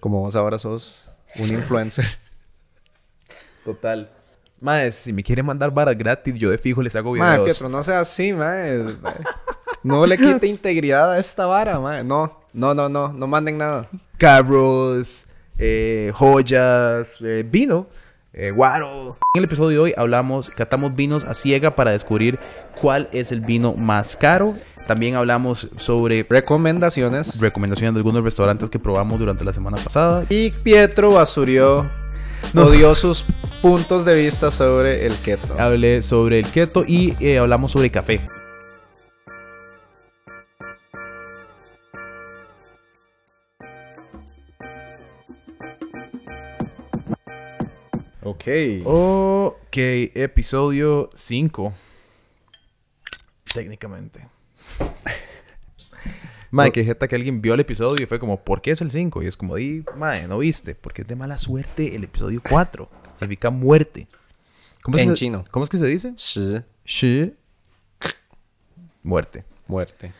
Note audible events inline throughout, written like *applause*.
Como vos ahora sos un influencer. *laughs* Total. Mae, si me quiere mandar varas gratis, yo de fijo les hago videos. Mae, Pietro, no sea así, mae. No le quite integridad a esta vara, mae. No, no, no, no. No manden nada. Carros, eh, joyas, eh, vino, eh, guaro. En el episodio de hoy hablamos, catamos vinos a ciega para descubrir cuál es el vino más caro. También hablamos sobre Recomendaciones. recomendaciones de algunos restaurantes que probamos durante la semana pasada. Y Pietro basurió. No dio sus puntos de vista sobre el keto. Hablé sobre el keto y eh, hablamos sobre café. Ok. Ok, episodio 5. Técnicamente. *laughs* Mae, que jeta que alguien vio el episodio y fue como, ¿por qué es el 5? Y es como, di, mae, no viste, porque es de mala suerte el episodio 4. Significa muerte. ¿Cómo es En se- chino. ¿Cómo es que se dice? Sí. Shi. Muerte. Muerte.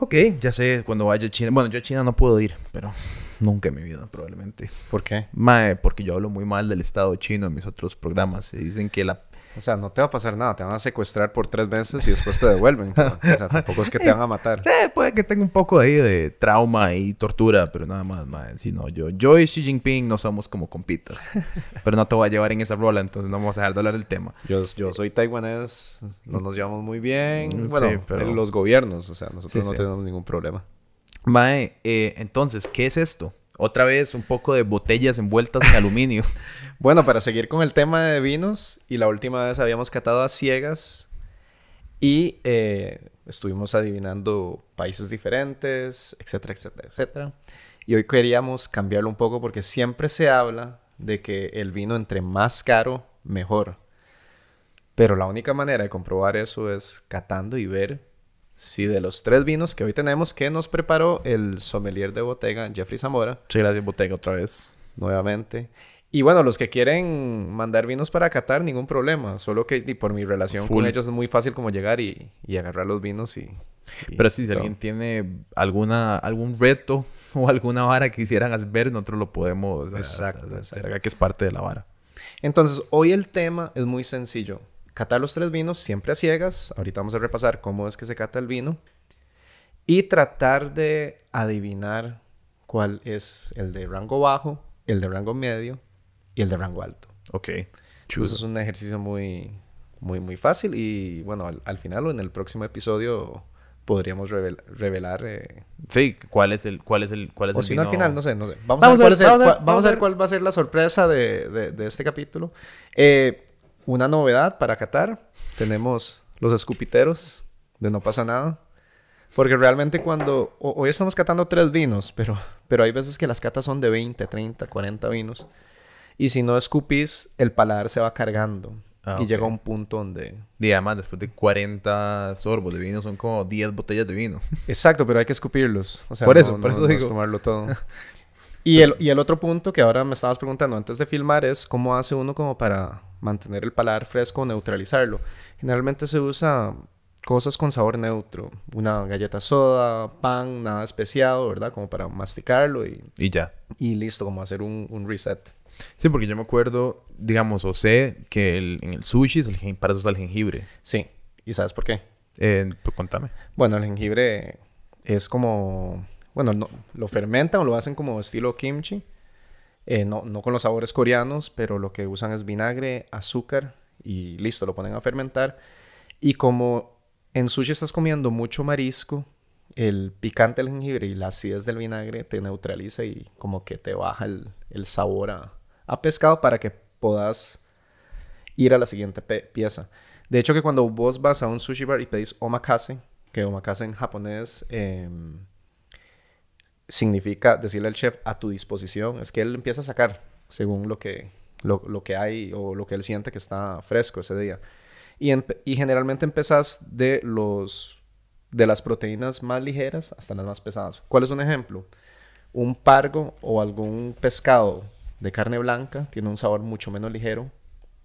Ok, ya sé, cuando vaya a China. Bueno, yo a China no puedo ir, pero nunca en mi vida, probablemente. ¿Por qué? Mae, porque yo hablo muy mal del Estado chino en mis otros programas. Y dicen que la O sea, no te va a pasar nada. Te van a secuestrar por tres meses y después te devuelven. o sea, tampoco es que te van a *laughs* matar. Eh, puede que tenga un poco ahí de trauma y tortura, pero nada más, mae. Si no, yo, yo y Xi Jinping no somos como compitas. pero no te voy a llevar en esa rola, entonces no vamos a dejar de hablar del tema. Yo, yo soy taiwanés, no nos llevamos muy bien. Mm, Bueno, sí, pero- en los gobiernos, o sea, nosotros Sí, no sí. tenemos ningún problema. Mae, eh, entonces, ¿qué es esto? Otra vez un poco de botellas envueltas en aluminio. *laughs* Bueno, para seguir con el tema de vinos, y la última vez habíamos catado a ciegas y eh, estuvimos adivinando países diferentes, etcétera, etcétera, etcétera. Y hoy queríamos cambiarlo un poco porque siempre se habla de que el vino entre más caro, mejor. Pero la única manera de comprobar eso es catando y ver si de los tres vinos que hoy tenemos que nos preparó el sommelier de botega, Jeffrey Zamora, Sí, gracias, botella, otra vez. nuevamente. Y bueno, los que quieren mandar vinos para Qatar, ningún problema. Solo que y por mi relación Full. con ellos es muy fácil como llegar y, y agarrar los vinos y... y Pero sí, si todo. alguien tiene alguna, algún reto *laughs* o alguna vara que quisieran ver, nosotros lo podemos Exacto, hacer, exacto. que es parte de la vara. Entonces, hoy el tema es muy sencillo. Catar los tres vinos siempre a ciegas. Ahorita vamos a repasar cómo es que se cata el vino. Y tratar de adivinar cuál es el de rango bajo, el de rango medio y el de rango alto. Ok. Eso es un ejercicio muy, muy, muy fácil y bueno, al, al final o en el próximo episodio podríamos revel- revelar... eh, Sí, ¿cuál es el, cuál es el, cuál es o el si no, al final, no sé, no sé. Vamos, Vamos a, a ver, ver, cuál, a ver, vamos a ver ver. cuál va a ser la sorpresa de, de- de este capítulo. Eh, una novedad para Qatar. Tenemos los escupiteros de No pasa nada. Porque realmente cuando... ho- hoy estamos catando tres vinos, pero, pero hay veces que las catas son de 20, 30, 40 vinos. Y si no escupís, el paladar se va cargando. Ah, y ok. llega a un punto donde... Y además, después de 40 sorbos de vino, son como 10 botellas de vino. *laughs* Exacto, pero hay que escupirlos. O sea, Por no- eso, por no- eso no digo. tomarlo todo. *laughs* y, el, y el otro punto que ahora me estabas preguntando antes de filmar es cómo hace uno como para mantener el paladar fresco o neutralizarlo. Generalmente se usa cosas con sabor neutro. Una galleta soda, pan, nada especiado, ¿verdad? Como para masticarlo y, Y ya. y listo, como hacer un, un reset. Sí, porque yo me acuerdo, digamos, o sé que el- en el sushi es el para eso está el jengibre. Sí. ¿Y sabes por qué? Eh, pues contame. Bueno, el jengibre es como... Bueno, no, lo fermentan o lo hacen como estilo kimchi. Eh, no, no con los sabores coreanos, pero lo que usan es vinagre, azúcar y listo, lo ponen a fermentar. Y como en sushi estás comiendo mucho marisco, el picante del jengibre y la acidez del vinagre te neutraliza y como que te baja el, el sabor a, a pescado para que puedas ir a la siguiente pieza. De hecho, que cuando vos vas a un sushi bar y pedís omakase, que omakase en japonés em, significa decirle al chef a tu disposición, es que él empieza a sacar según lo que, lo, lo que hay o lo que él siente que está fresco ese día. Y, y generalmente empezás de los de las proteínas más ligeras hasta las más pesadas. ¿Cuál es un ejemplo? Un pargo o algún pescado de carne blanca tiene un sabor mucho menos ligero.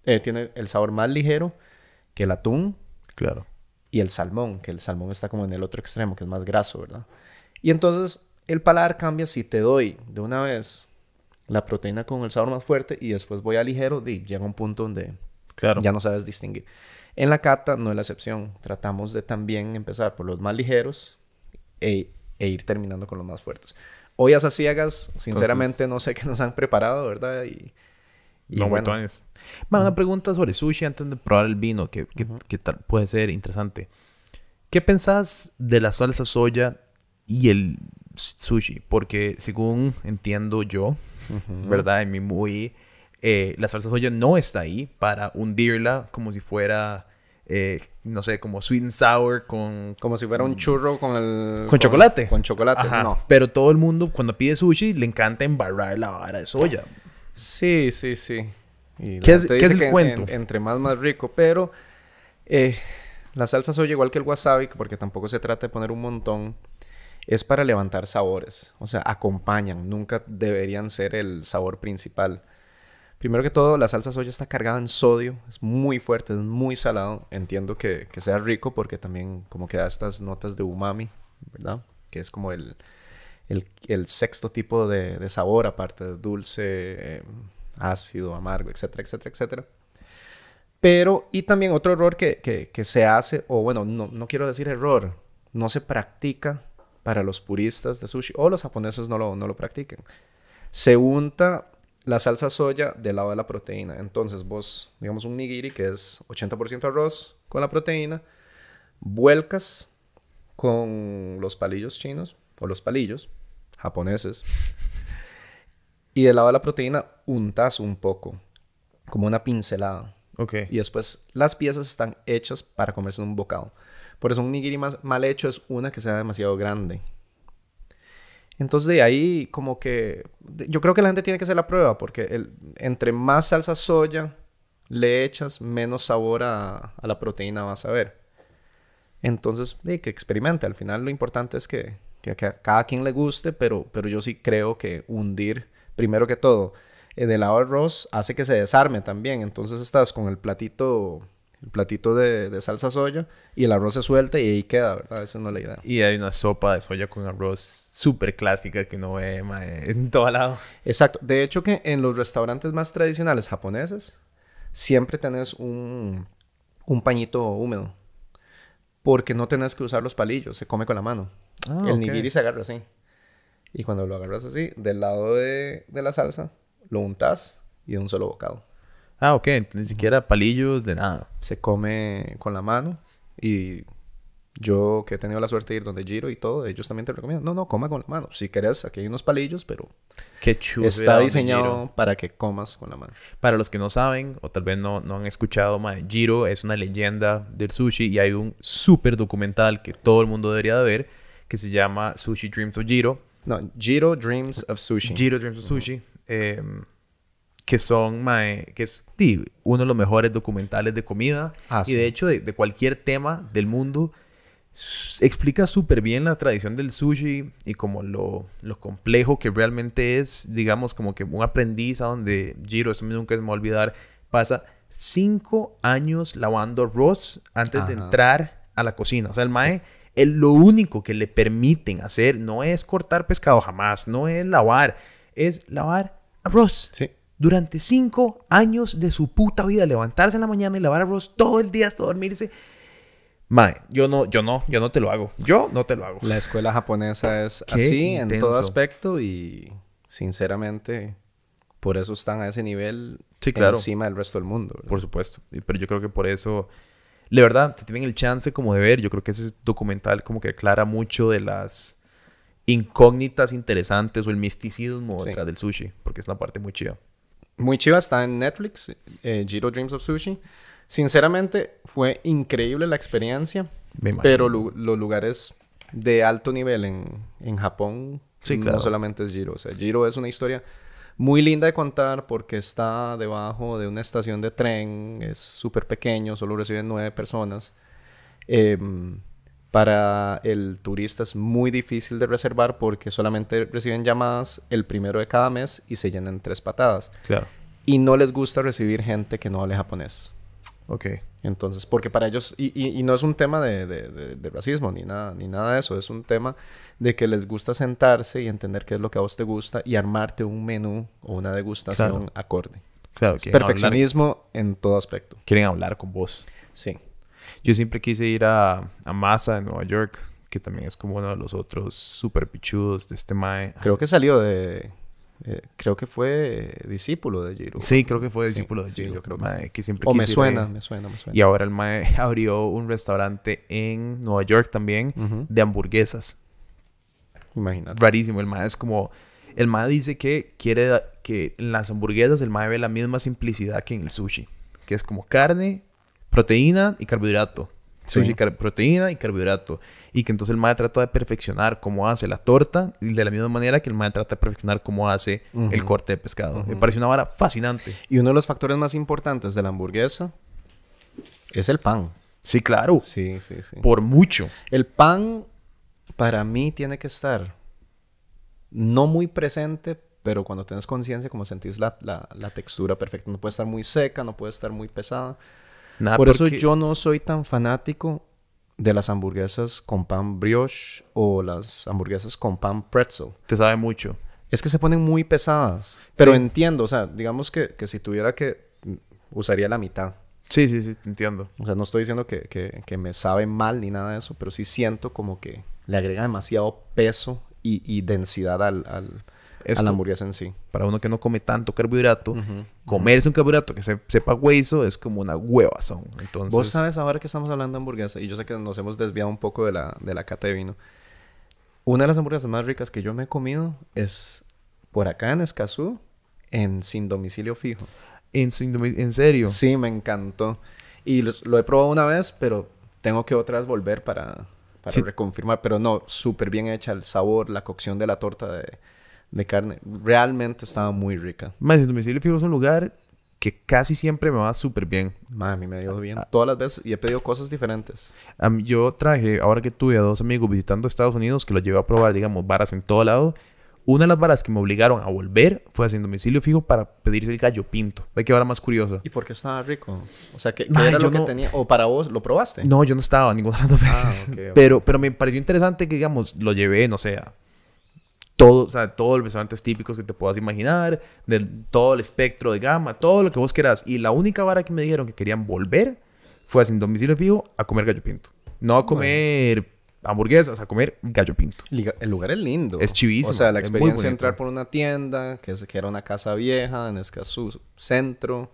eh, tiene el sabor más ligero que el atún Claro. y el salmón, que el salmón está como en el otro extremo, que es más graso, ¿verdad? Y entonces el paladar cambia si te doy de una vez la proteína con el sabor más fuerte y después voy a ligero, y llega un punto donde Claro. ya no sabes distinguir. En la cata no es la excepción. Tratamos de también empezar por los más ligeros e, e ir terminando con los más fuertes. Hoy a ciegas, sinceramente no sé qué nos han preparado, ¿verdad? Y, y no, bueno, botones. Ma, una pregunta sobre sushi antes de probar el vino, que, que- que tal puede ser interesante. ¿Qué pensás de la salsa soya y el sushi? Porque según entiendo yo, ¿verdad? En mi muy... eh, la salsa soya no está ahí para hundirla como si fuera, eh, no sé, como sweet and sour con... como si fuera un churro con el... Con chocolate. Con chocolate, Ajá. no. Pero todo el mundo cuando pide sushi le encanta embarrar la vara de soya. Sí, sí, sí. Y ¿Qué es- qué es el que en- cuento? en- entre más, más rico. Pero eh, la salsa soya, igual que el wasabi, porque tampoco se trata de poner un montón, es para levantar sabores. O sea, acompañan. Nunca deberían ser el sabor principal. Primero que todo, la salsa soya está cargada en sodio. Es muy fuerte, es muy salado. Entiendo que, que sea rico porque también como que da estas notas de umami, ¿verdad? Que es como el, el, sexto tipo de, de sabor, aparte de dulce, eh, ácido, amargo, etcétera, etcétera, etcétera. Pero, y también otro error que, que- que se hace, o bueno, no, no quiero decir error, no se practica para los puristas de sushi, o los japoneses no lo, no lo practican. Se unta la salsa soya del lado de la proteína. Entonces vos, digamos un nigiri que es 80% arroz con la proteína, vuelcas con los palillos chinos, o los palillos japoneses, y del lado de la proteína untas un poco, como una pincelada. Ok. Y después las piezas están hechas para comerse en un bocado. Por eso un nigiri más mal hecho es una que sea demasiado grande. Entonces de ahí como que de- yo creo que la gente tiene que hacer la prueba porque el- entre más salsa soya le echas, menos sabor a, la proteína vas a ver. Entonces, de, que experimente. Al final lo importante es que, que- a cada quien le guste, pero, pero yo sí creo que hundir, primero que todo, eh, del lado arroz hace que se desarme también. Entonces estás con el platito, el platito de, de salsa soya y el arroz se suelta y ahí queda, ¿verdad? Esa no es la idea. Y hay una sopa de soya con arroz súper clásica que uno ve mae, en todo lado. Exacto. De hecho que en los restaurantes más tradicionales japoneses siempre tenés un, un pañito húmedo. Porque no tenés que usar los palillos, se come con la mano. Ah, el ok. nigiri se agarra así. Y cuando lo agarras así, del lado de, de la salsa, lo untas y de un solo bocado. Ah, ok. Ni siquiera palillos de nada. Se come con la mano y yo que he tenido la suerte de ir donde Giro y todo, ellos también te recomiendan. No, no, coma con la mano. Si querés, aquí hay unos palillos, pero Qué chulo. está diseñado Giro. para que comas con la mano. Para los que no saben, o tal vez no, no han escuchado, mae, Jiro es una leyenda del sushi y hay un súper documental que todo el mundo debería de ver que se llama Sushi Dreams of Jiro. No, Jiro Dreams of Sushi. Jiro Dreams of Sushi. eh, que son, mae, que es sí, uno de los mejores documentales de comida. Ah, y sí. de hecho, de, de cualquier tema del mundo, explica súper bien la tradición del sushi y como lo, lo complejo que realmente es, digamos, como que un aprendiz a donde Jiro, eso nunca se me va a olvidar, pasa cinco años lavando arroz antes de Ajá. entrar a la cocina. O sea, el mae, el, lo único que le permiten hacer no es cortar pescado jamás, no es lavar, es lavar arroz. Sí. Durante cinco años de su puta vida, levantarse en la mañana y lavar arroz todo el día hasta dormirse. Mae, yo no, yo no, yo no te lo hago. Yo no te lo hago. La escuela japonesa es Qué así en todo aspecto y sinceramente por eso están a ese nivel Sí, claro. encima del resto del mundo. ¿verdad? Por supuesto. Pero yo creo que por eso, de verdad, si tienen el chance como de ver, yo creo que ese documental como que aclara mucho de las incógnitas interesantes o el misticismo Sí. detrás del sushi, porque es una parte muy chida. Muy chiva, está en Netflix, eh, Jiro Dreams of Sushi. Sinceramente, fue increíble la experiencia, pero lu- los lugares de alto nivel en, en Japón Sí, claro. no solamente es Jiro. O sea, Jiro es una historia muy linda de contar porque está debajo de una estación de tren, es súper pequeño, solo reciben nueve personas. Em, para el turista es muy difícil de reservar porque solamente reciben llamadas el primero de cada mes y se llenan tres patadas. Claro. Y no les gusta recibir gente que no hable japonés. Ok. Entonces, porque para ellos, y, y, y no es un tema de, de, de- de racismo ni nada, ni nada de eso, es un tema de que les gusta sentarse y entender qué es lo que a vos te gusta y armarte un menú o una degustación Claro. acorde. Claro, hablar, Perfeccionismo en todo aspecto. quieren hablar con vos. Sí. Yo siempre quise ir a, a Masa en Nueva York, que también es como uno de los otros super pichudos de este mae. Creo que salió de... eh, creo que fue discípulo de Giru. Sí, creo que fue Sí, discípulo de sí, Giro, yo creo que mae, sí. que siempre O me suena, me suena, me suena. Y ahora el mae *laughs* abrió un restaurante en Nueva York también de hamburguesas. Imagínate. Rarísimo. El mae es como... El mae dice que quiere que en las hamburguesas el mae ve la misma simplicidad que en el sushi. Que es como carne, proteína y carbohidrato. Sí. Car- proteína y carbohidrato. Y que entonces el mae trata de perfeccionar cómo hace la torta. Y de la misma manera que el mae trata de perfeccionar cómo hace el corte de pescado. Me parece una vara fascinante. Y uno de los factores más importantes de la hamburguesa es el pan. Sí, claro. Sí, sí, sí. Por mucho. El pan para mí tiene que estar no muy presente, pero cuando tienes conciencia, como sentís la, la- la textura perfecta. No puede estar muy seca, no puede estar muy pesada. Nada Por eso yo no soy tan fanático de las hamburguesas con pan brioche o las hamburguesas con pan pretzel. Te sabe mucho. Es que se ponen muy pesadas. Pero Sí. entiendo, o sea, digamos que, que si tuviera que... mm, Usaría la mitad. Sí, sí, sí, entiendo. O sea, no estoy diciendo que, que- que me sabe mal ni nada de eso, pero sí siento como que le agrega demasiado peso y, y densidad al, al- A la hamburguesa en sí. Para uno que no come tanto carbohidrato, Ujú. comerse un carbohidrato que se, sepa hueso es como una huevazón. Entonces, Vos sabes ahora que estamos hablando de hamburguesa, y yo sé que nos hemos desviado un poco de la, de la cata de vino. Una de las hamburguesas más ricas que yo me he comido es por acá en Escazú, en sin domicilio fijo. En, sin domi- en serio. Sí, me encantó. Y los- lo he probado una vez, pero tengo que otra vez volver para, para Sí. reconfirmar. Pero no, súper bien hecha el sabor, la cocción de la torta de, de carne. Realmente estaba muy rica. Más, el domicilio fijo es un lugar que casi siempre me va súper bien. Mí me dio bien Ah. todas las veces y he pedido cosas diferentes. Mí- yo traje, ahora que tuve a dos amigos visitando Estados Unidos, que los llevé a probar, digamos, varas en todo lado. Una de las varas que me obligaron a volver fue haciendo domicilio fijo para pedirse el gallo pinto. Ve que vara más curiosa. ¿Y por qué estaba rico? O sea, ¿qué, qué era lo que no- tenía? ¿O para vos lo probaste? No, yo no estaba ninguna de las dos veces. Ah, ok, ok. Pero, pero me pareció interesante que, digamos, lo llevé, no sé, a todo, o sea, todos los restaurantes típicos que te puedas imaginar, de todo el espectro de gama, todo lo que vos quieras. Y la única vara que me dijeron que querían volver fue a sin domicilio fijo a comer gallo pinto. No a comer hamburguesas, a comer gallo pinto. El lugar es lindo. Es chivísimo, O sea, la experiencia de entrar por una tienda, que, es- que era una casa vieja en Escazú Centro,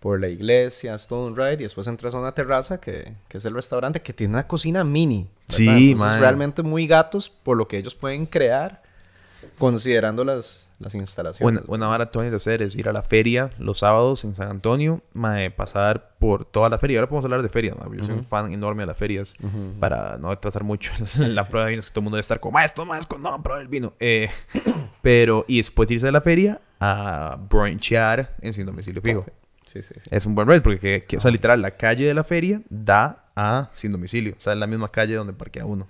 por la iglesia, es todo un ride. Y después entras a una terraza que, que es el restaurante, que tiene una cocina mini. ¿verdad? Sí, Entonces, man. realmente muy gatos por lo que ellos pueden crear, considerando las, las instalaciones. Una, una vara vas a hacer es ir a la feria los sábados en San Antonio, mae, pasar por toda la feria. Ahora podemos hablar de ferias. Yo soy un fan enorme de las ferias. Ujú. para no atrasar mucho *laughs* la prueba de vinos que todo el mundo debe estar como maestro, maestro, no, probar el vino. Eh, *coughs* pero, y después irse de la feria a brunchear en sin domicilio fijo. Sí, sí, sí. Es un buen ride porque, que, que- o sea, literal, la calle de la feria da a sin domicilio. O sea, es la misma calle donde parquea uno.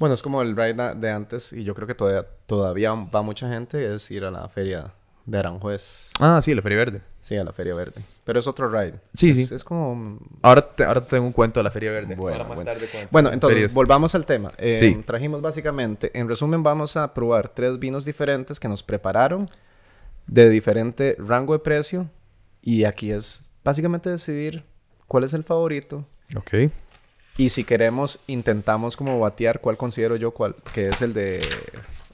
Bueno, es como el ride de antes, y yo creo que todavía, todavía va mucha gente, es ir a la feria de Aranjuez. Ah, sí, la feria verde. Sí, a la feria verde. Pero es otro ride. Sí, es, sí. Es como... Ahora te, ahora te tengo un cuento de la feria verde. Bueno, Ahora más bueno. tarde cuento. Bueno, entonces, Ferias. volvamos al tema. Eh, Sí. Trajimos básicamente, en resumen, vamos a probar tres vinos diferentes que nos prepararon de diferente rango de precio. Y aquí es básicamente decidir cuál es el favorito. Ok. Y si queremos, intentamos como batear cuál considero yo cuál, que es el de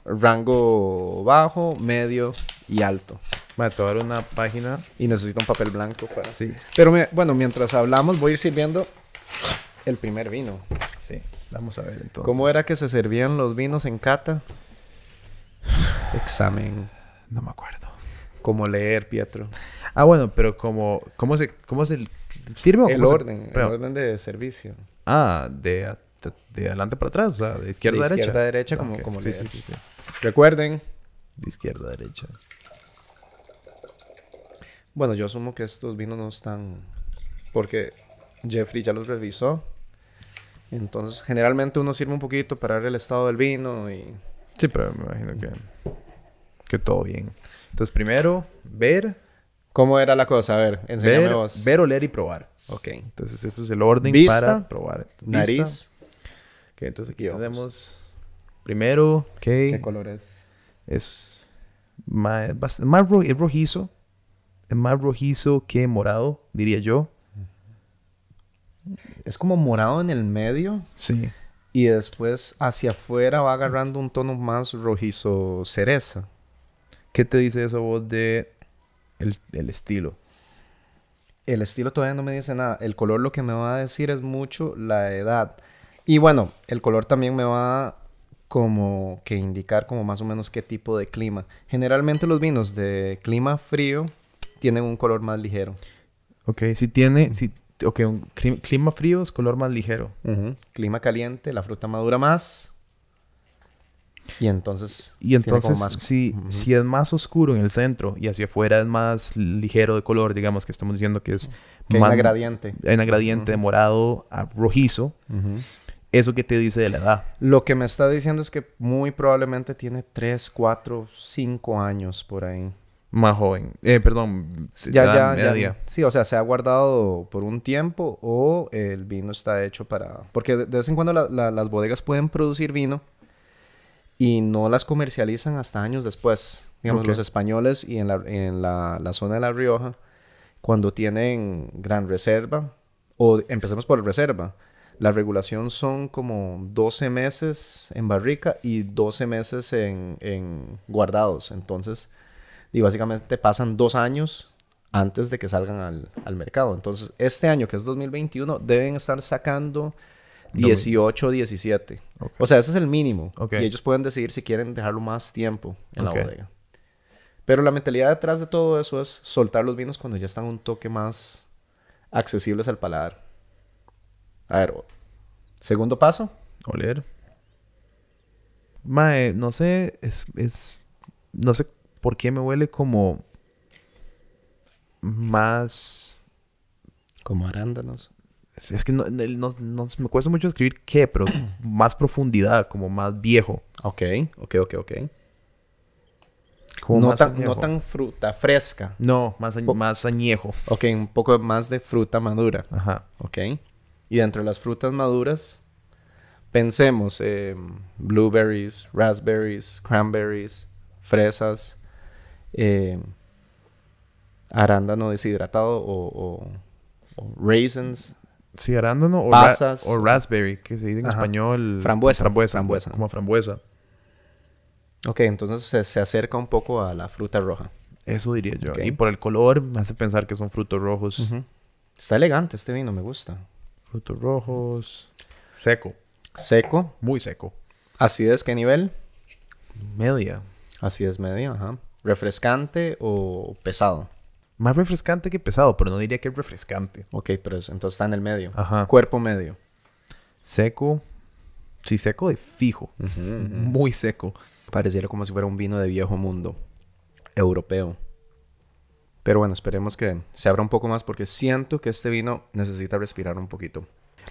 rango bajo, medio y alto. Vale, te voy a dar una página. Y necesito un papel blanco para... Sí. Pero me- bueno, mientras hablamos voy a ir sirviendo el primer vino. Sí. Vamos a ver entonces. ¿Cómo era que se servían los vinos en cata? *sighs* Examen. No me acuerdo. Como leer, Pietro. Ah, bueno, pero como... ¿Cómo se, cómo se sirve? o El cómo se- orden, el orden de servicio. Ah, de, de adelante para atrás, o sea, de izquierda De a derecha. izquierda a derecha, como- Ok, como sí, sí, sí, sí. Recuerden. De izquierda a derecha. Bueno, yo asumo que estos vinos no están... Porque Jeffrey ya los revisó. Entonces, generalmente uno sirve un poquito para ver el estado del vino y... Sí, pero me imagino que, que todo bien. Entonces, primero, ver. ¿Cómo era la cosa? A ver, enséñame Ver, vos. ver, oler y probar. Ok. Entonces, ese es el orden Vista, para probar. Vista. Nariz. Ok, entonces aquí tenemos primero, ok, ¿Qué color es? es más, más ro- es rojizo. Es más rojizo que morado, diría yo. Es como morado en el medio Sí. y después hacia afuera va agarrando un tono más rojizo cereza. ¿Qué te dice eso vos de el, el estilo? El estilo todavía no me dice nada. El color lo que me va a decir es mucho la edad. Y bueno, el color también me va como que indicar como más o menos qué tipo de clima. Generalmente los vinos de clima frío tienen un color más ligero. Ok, si tiene, si, ok, un cli- clima frío es color más ligero. Clima caliente, la fruta madura más. Y entonces... Y entonces, más- si, Ujú. si es más oscuro en el centro y hacia afuera es más ligero de color, digamos que estamos diciendo que es Que hay más- una gradiente. hay una gradiente de morado a rojizo, ¿eso qué te dice de la edad? Lo que me está diciendo es que muy probablemente tiene 3, 4, 5 años por ahí. Más joven. Eh, perdón. Ya, ya, ya. media. Sí, o sea, se ha guardado por un tiempo o el vino está hecho para... Porque de de vez en cuando la- la- las bodegas pueden producir vino y no las comercializan hasta años después. Digamos, Ok. los españoles y en, la, en la, la zona de La Rioja, cuando tienen gran reserva, o empecemos por reserva, la regulación son como 12 meses en barrica y 12 meses en, en guardados. Entonces, y básicamente pasan dos años antes de que salgan al, al mercado. Entonces, este año, que es 2021, deben estar sacando 18 o 17. Ok. O sea, ese es el mínimo. Y ellos pueden decidir si quieren dejarlo más tiempo en la bodega. Pero la mentalidad detrás de todo eso es soltar los vinos cuando ya están un toque más accesibles al paladar. A ver, segundo paso. Oler. Mae, no sé, es, es, no sé por qué me huele como más, Como arándanos. Es, que no, no- no- me cuesta mucho escribir qué, pero *clears throat* más profundidad, como más viejo. Ok, ok, ok, ok. Como No más tan, no tan fruta fresca. No, más, Po- más añejo. Ok, un poco más de fruta madura. Ajá. Ok. Y dentro de las frutas maduras, pensemos em, blueberries, raspberries, cranberries, fresas, em, arándano deshidratado o, o- o raisins. Sí, arándano o, ra- Pasas. o raspberry, que se dice en Ajá. español. Frambuesa. Frambuesa. Frambuesa. Como frambuesa. Ok, entonces se, se acerca un poco a la fruta roja. Eso diría yo. Y por el color me hace pensar que son frutos rojos. Está elegante este vino, me gusta. Frutos rojos. Seco. Seco. Muy seco. Acidez, ¿qué nivel? Media. Acidez medio, ajá. Refrescante o pesado. Más refrescante que pesado, pero no diría que es refrescante. Ok, pero es- entonces está en el medio. Ajá. Cuerpo medio. Seco. Sí, seco de fijo. Muy seco. Pareciera como si fuera un vino de viejo mundo. Europeo. Pero bueno, esperemos que se abra un poco más porque siento que este vino necesita respirar un poquito.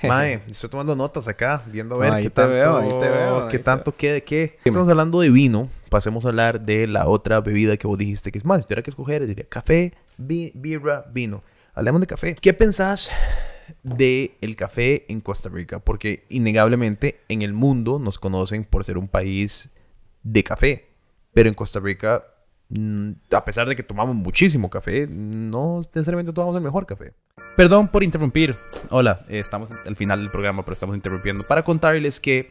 Mae, estoy tomando notas acá, viendo a ver qué tanto, veo, ahí te veo, ahí qué tanto, qué de qué. Estamos hablando de vino, pasemos a hablar de la otra bebida que vos dijiste que es más, si tuviera que escoger, diría café, bi- birra, vino. Hablemos de café. ¿Qué pensás de el café en Costa Rica? Porque innegablemente en el mundo nos conocen por ser un país de café, pero en Costa Rica a pesar de que tomamos muchísimo café, no necesariamente tomamos el mejor café. Perdón por interrumpir. Hola, eh, estamos al final del programa, pero estamos interrumpiendo para contarles que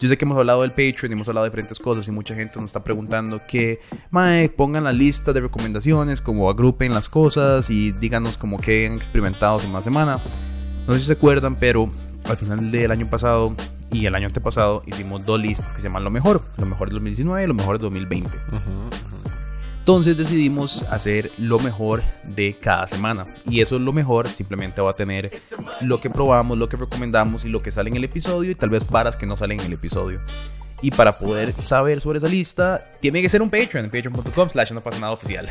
yo sé que hemos hablado del Patreon, hemos hablado de diferentes cosas y mucha gente nos está preguntando que, mae, pongan la lista de recomendaciones, como agrupen las cosas y díganos como que han experimentado en una semana. No sé si se acuerdan, pero al final del año pasado y el año antepasado hicimos dos listas que se llaman lo mejor, lo mejor de 2019 y lo mejor de 2020. Entonces decidimos hacer lo mejor de cada semana. Y eso es lo mejor, simplemente va a tener lo que probamos, lo que recomendamos y lo que sale en el episodio y tal vez varas que no salen en el episodio. Y para poder saber sobre esa lista, tiene que ser un Patreon, patreon.com slash no pasa nada oficial.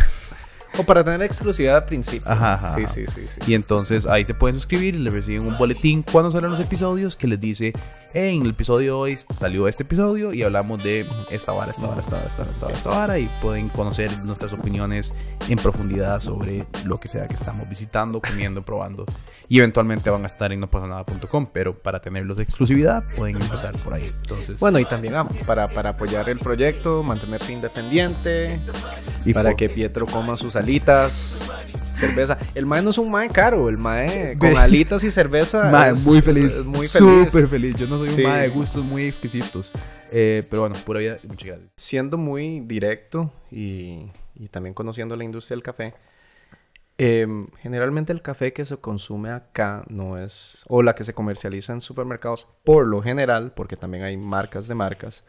O para tener exclusividad al principio. Ajá, ajá, Sí, sí, sí, sí. Y entonces ahí se pueden suscribir y les reciben un boletín cuando salen los episodios que les dice En el episodio de hoy salió este episodio y hablamos de esta vara, esta vara, esta vara, esta vara, esta vara, esta vara y pueden conocer nuestras opiniones en profundidad sobre lo que sea que estamos visitando, comiendo, *laughs* probando y eventualmente van a estar en nopasanada.com, pero para tenerlos de exclusividad pueden empezar por ahí. Entonces, Bueno, y también ah, para, para apoyar el proyecto, mantenerse independiente, y para por- que Pietro coma sus alitas, cerveza. El mae no es un mae caro, el mae *laughs* con alitas y cerveza *laughs* Mae, es- muy feliz. es muy feliz. Súper feliz. Yo no soy Sí. un mae de gustos muy exquisitos. Eh, pero bueno, pura vida y muchas gracias. Siendo muy directo y, y también conociendo la industria del café, em, generalmente el café que se consume acá no es, o la que se comercializa en supermercados, por lo general, porque también hay marcas de marcas,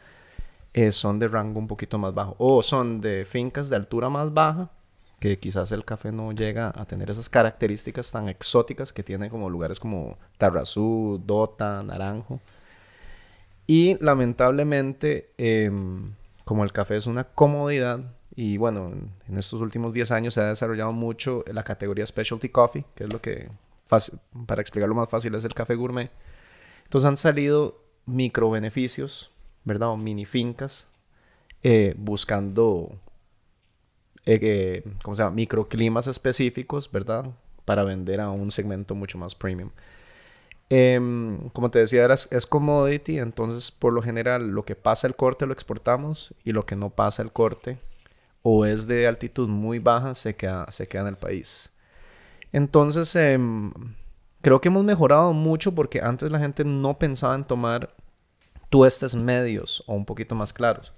eh, son de rango un poquito más bajo, o son de fincas de altura más baja, que quizás el café no llega a tener esas características tan exóticas que tiene como lugares como Tarrazú, Dota, Naranjo. Y lamentablemente, em, como el café es una comodidad, y bueno, en, estos últimos 10 años se ha desarrollado mucho la categoría Specialty Coffee, que es lo que, para explicarlo más fácil, es el café gourmet. Entonces han salido micro beneficios, ¿verdad? O mini fincas, eh, buscando, eh, eh, ¿cómo se llama? Microclimas específicos, ¿verdad? Para vender a un segmento mucho más premium. Em, como te decía, era- es commodity, entonces por lo general lo que pasa el corte lo exportamos y lo que no pasa el corte o es de altitud muy baja se queda, se queda en el país. Entonces em, creo que hemos mejorado mucho porque antes la gente no pensaba en tomar tuestes medios o un poquito más claros.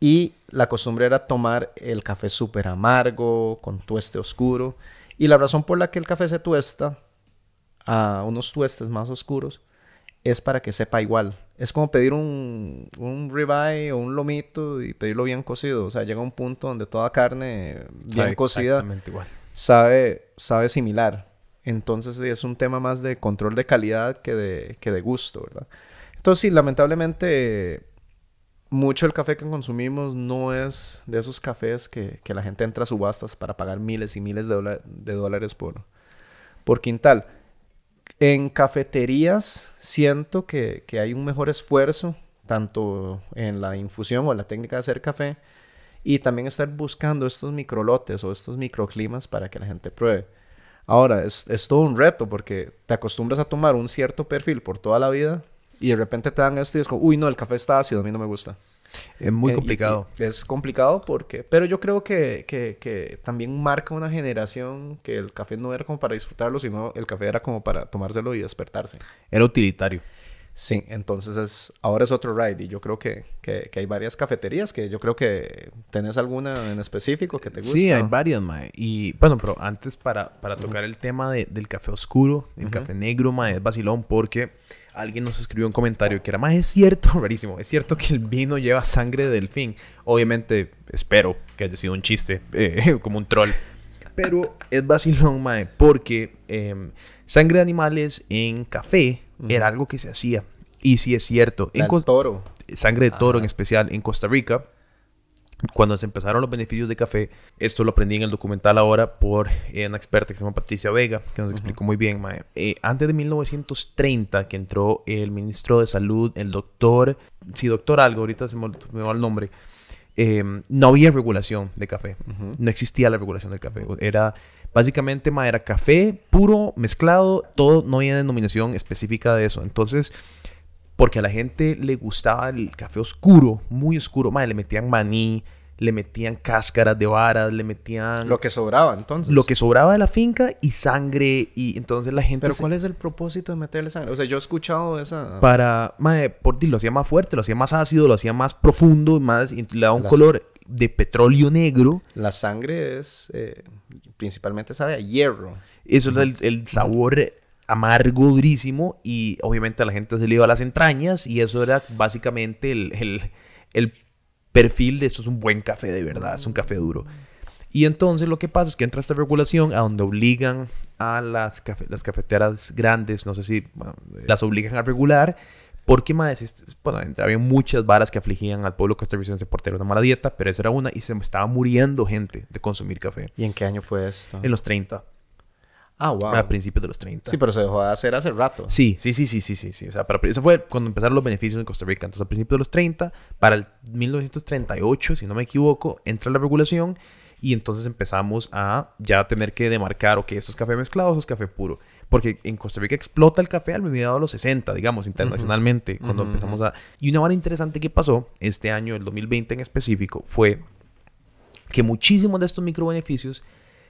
Y la costumbre era tomar el café súper amargo, con tueste oscuro. Y la razón por la que el café se tuesta a unos tuestes más oscuros es para que sepa igual. Es como pedir un, un ribeye o un lomito y pedirlo bien cocido. O sea, llega un punto donde toda carne bien Sabe cocida Exactamente igual. sabe, sabe similar. Entonces es un tema más de control de calidad que de, que de gusto, ¿verdad? Entonces sí, lamentablemente mucho el café que consumimos no es de esos cafés que, que la gente entra a subastas para pagar miles y miles de, de dólares por, por quintal. En cafeterías siento que, que hay un mejor esfuerzo, tanto en la infusión o la técnica de hacer café, y también estar buscando estos microlotes o estos microclimas para que la gente pruebe. Ahora, es, es todo un reto porque te acostumbras a tomar un cierto perfil por toda la vida y de repente te dan esto y es como, uy, no, el café está ácido, a mí no me gusta. Es muy Eh, y- complicado. y es complicado porque, pero yo creo que, que, que también marca una generación que el café no era como para disfrutarlo, sino el café era como para tomárselo y despertarse. Era utilitario. Sí, entonces es, ahora es otro ride y yo creo que, que, que hay varias cafeterías que yo creo que tenés alguna en específico que te gusta. Sí, hay varias, mae. Y bueno, pero antes para, para tocar el tema de- del café oscuro, del café negro, mae, es vacilón porque alguien nos escribió un comentario que era, mae, es cierto, *laughs* rarísimo, es cierto que el vino lleva sangre de delfín. Obviamente, espero que haya sido un chiste, eh, *laughs* como un troll. Pero es vacilón, mae, porque em, sangre de animales en café era algo que se hacía. Y sí es cierto. La En toro. sangre de toro en Ajá. especial en Costa Rica. Cuando se empezaron los beneficios de café, esto lo aprendí en el documental ahora por eh, una experta que se llama Patricia Vega, que nos explicó muy bien. mae. Eh, antes de 1930, que entró el ministro de Salud, el doctor, sí, doctor algo, ahorita se me, me va el nombre, eh, no había regulación de café. Ujú. No existía la regulación del café. Era básicamente ma, era café puro, mezclado, todo, no había denominación específica de eso. Entonces, porque a la gente le gustaba el café oscuro, muy oscuro, ma, le metían maní, le metían cáscaras de varas, le metían Lo que sobraba entonces. lo que sobraba de la finca y sangre y entonces la gente Pero se- ¿cuál es el propósito de meterle sangre? O sea, yo he escuchado esa... para mae, por ti lo hacía más fuerte, lo hacía más ácido, lo hacía más profundo, más y le daba un color de petróleo negro. La sangre es... eh, principalmente sabe a hierro. Eso es el, el sabor amargo, durísimo. Y obviamente a la gente se le iba a las entrañas. Y eso era básicamente el, el- el perfil de esto es un buen café de verdad. Es un café duro. Y entonces lo que pasa es que entra esta regulación a donde obligan a las, cafe- las cafeteras grandes, no sé si bueno, las obligan a regular. Porque más, bueno, había muchas varas que afligían al pueblo costarricense por tener una mala dieta, pero esa era una y se estaba muriendo gente de consumir café ¿Y en qué año fue esto? en los 30. Ah, wow. a principios de los 30. Sí, pero se dejó de hacer hace rato. Sí, sí, sí, sí, sí, sí, sí. O sea, para, eso fue cuando empezaron los beneficios en Costa Rica. Entonces, a principios de los 30, para el 1938, si no me equivoco, entra la regulación y entonces empezamos a ya tener que demarcar, ok, esto es café mezclado, esto es café puro. Porque en Costa Rica explota el café al mediados de los 60, digamos, internacionalmente, cuando Ujú, empezamos a... Y una vara interesante que pasó este año, el 2020 en específico, fue que muchísimos de estos microbeneficios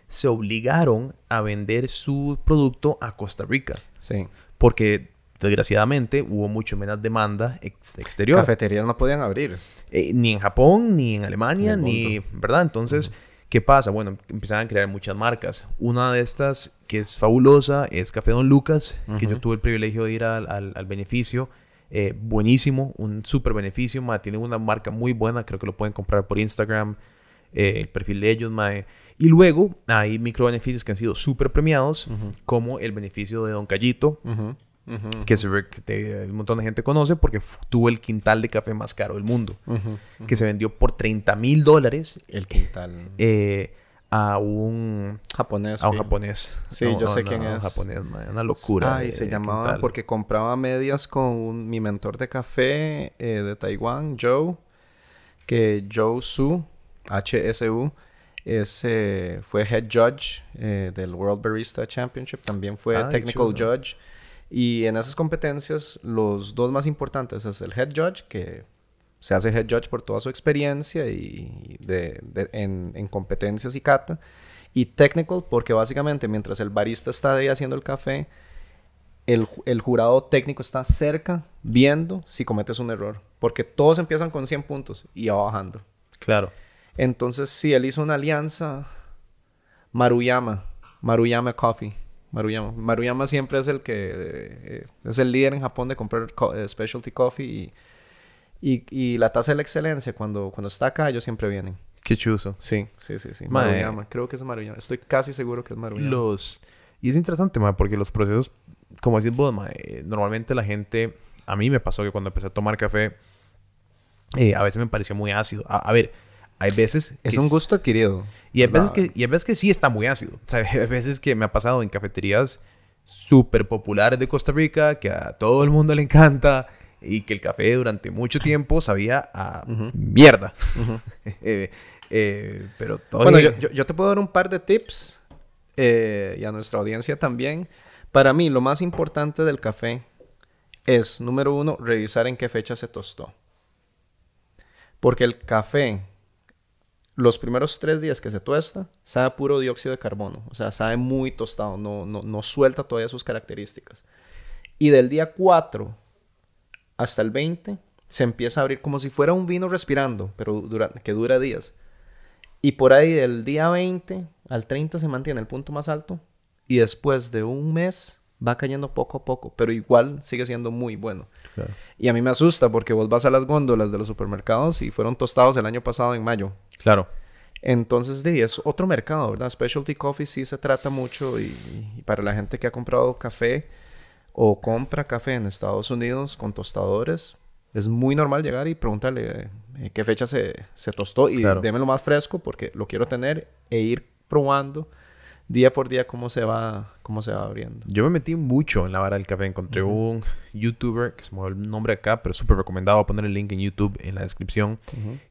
se obligaron a vender su producto a Costa Rica Sí. porque desgraciadamente hubo mucho menos demanda ex- exterior. Cafeterías no podían abrir. Eh, ni en Japón, ni en Alemania, ni... ¿Verdad? Entonces, ¿qué pasa? Bueno, empezaron a crear muchas marcas. Una de estas que es fabulosa es Café Don Lucas, que yo tuve el privilegio de ir al, al- al beneficio. Eh, buenísimo, un súper beneficio. ma, Tiene una marca muy buena, creo que lo pueden comprar por Instagram, eh, el perfil de ellos. ma. Y luego hay micro beneficios que han sido súper premiados, como el beneficio de Don Callito, que, se ve que te- un montón de gente conoce porque tuvo el quintal de café más caro del mundo, que se vendió por 30 mil dólares El quintal eh, a un, japonés. a un japonés. Sí, yo sé quién a un es. japonés, man, una locura. Ay, se llamaba quintal. porque compraba medias con un- mi mentor de café eh, de Taiwán, Joe, que Joe Su, HSU, es, eh, fue head judge eh, del World Barista Championship, también fue Ay, technical judge. Y en esas competencias, los dos más importantes es el head judge, que se hace head judge por toda su experiencia y de, de- en, en competencias y cata. Y technical, porque básicamente mientras el barista está ahí haciendo el café, el, el jurado técnico está cerca viendo si cometes un error. Porque todos empiezan con 100 puntos y va bajando. Claro. Entonces, sí, él hizo una alianza Maruyama, Maruyama Coffee. Maruyama. Maruyama siempre es el que eh, es el líder en Japón de comprar co- eh, specialty coffee y, y, y la tasa de la excelencia cuando, cuando está acá ellos siempre vienen. Qué chuzo. Sí, sí, sí, sí. Maruyama, creo que es Maruyama. Estoy casi seguro que es Maruyama. Los... Y es interesante, ma, porque los procesos, como decís vos, ma, eh, normalmente la gente... A mí me pasó que cuando empecé a tomar café, eh, a veces me parecía muy ácido. A, a ver, hay veces... Es que un gusto adquirido. Y hay, veces que, y hay veces que sí está muy ácido. O sea, *laughs* hay veces que me ha pasado en cafeterías súper populares de Costa Rica, que a todo el mundo le encanta, y que el café durante mucho tiempo sabía a mierda. *laughs* Eh, eh, pero todo Bueno, yo- yo te puedo dar un par de tips eh, y a nuestra audiencia también. Para mí, lo más importante del café es, número uno, revisar en qué fecha se tostó. Porque el café, los primeros tres días que se tuesta, sabe a puro dióxido de carbono. O sea, sabe muy tostado, no, no, no suelta todavía sus características. Y del día 4 hasta el 20 se empieza a abrir como si fuera un vino respirando, pero dura- que dura días. Y por ahí del día 20 al 30 se mantiene el punto más alto. Y después de un mes va cayendo poco a poco, pero igual sigue siendo muy bueno. Claro. Y a mí me asusta porque vos vas a las góndolas de los supermercados y fueron tostados el año pasado en mayo. Claro. Entonces, de, es otro mercado, ¿verdad? Specialty coffee sí se trata mucho y, y para la gente que ha comprado café o compra café en Estados Unidos con tostadores, es muy normal llegar y preguntarle eh, qué fecha se, se tostó y Claro. démelo más fresco porque lo quiero tener e ir probando día por día cómo se va, cómo se va abriendo. Yo me metí mucho en la vara del café. Encontré un youtuber, que se me el nombre acá, pero súper recomendado. Voy a poner el link en YouTube en la descripción.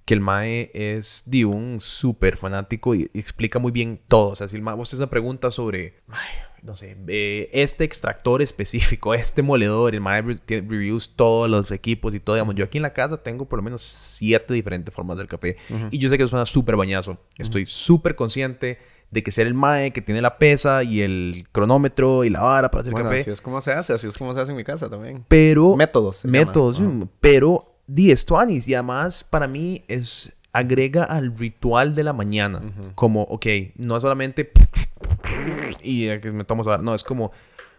Que el Mae es de un súper fanático y y explica muy bien todo. O sea, si el Mae, vos haces una pregunta sobre, ay, no sé, eh, este extractor específico, este moledor, el Mae tiene reviews todos los equipos y todo. Digamos, yo aquí en la casa tengo por lo menos siete diferentes formas del café. Y yo sé que suena súper bañazo. Estoy súper consciente de que ser el Mae que tiene la pesa y el cronómetro y la vara para hacer Bueno, café. así es como se hace, así es como se hace en mi casa también. Pero Métodos. llama. métodos, pero di esto Anis y además para mí es agrega al ritual de la mañana como ok no es solamente y me tomo a no es como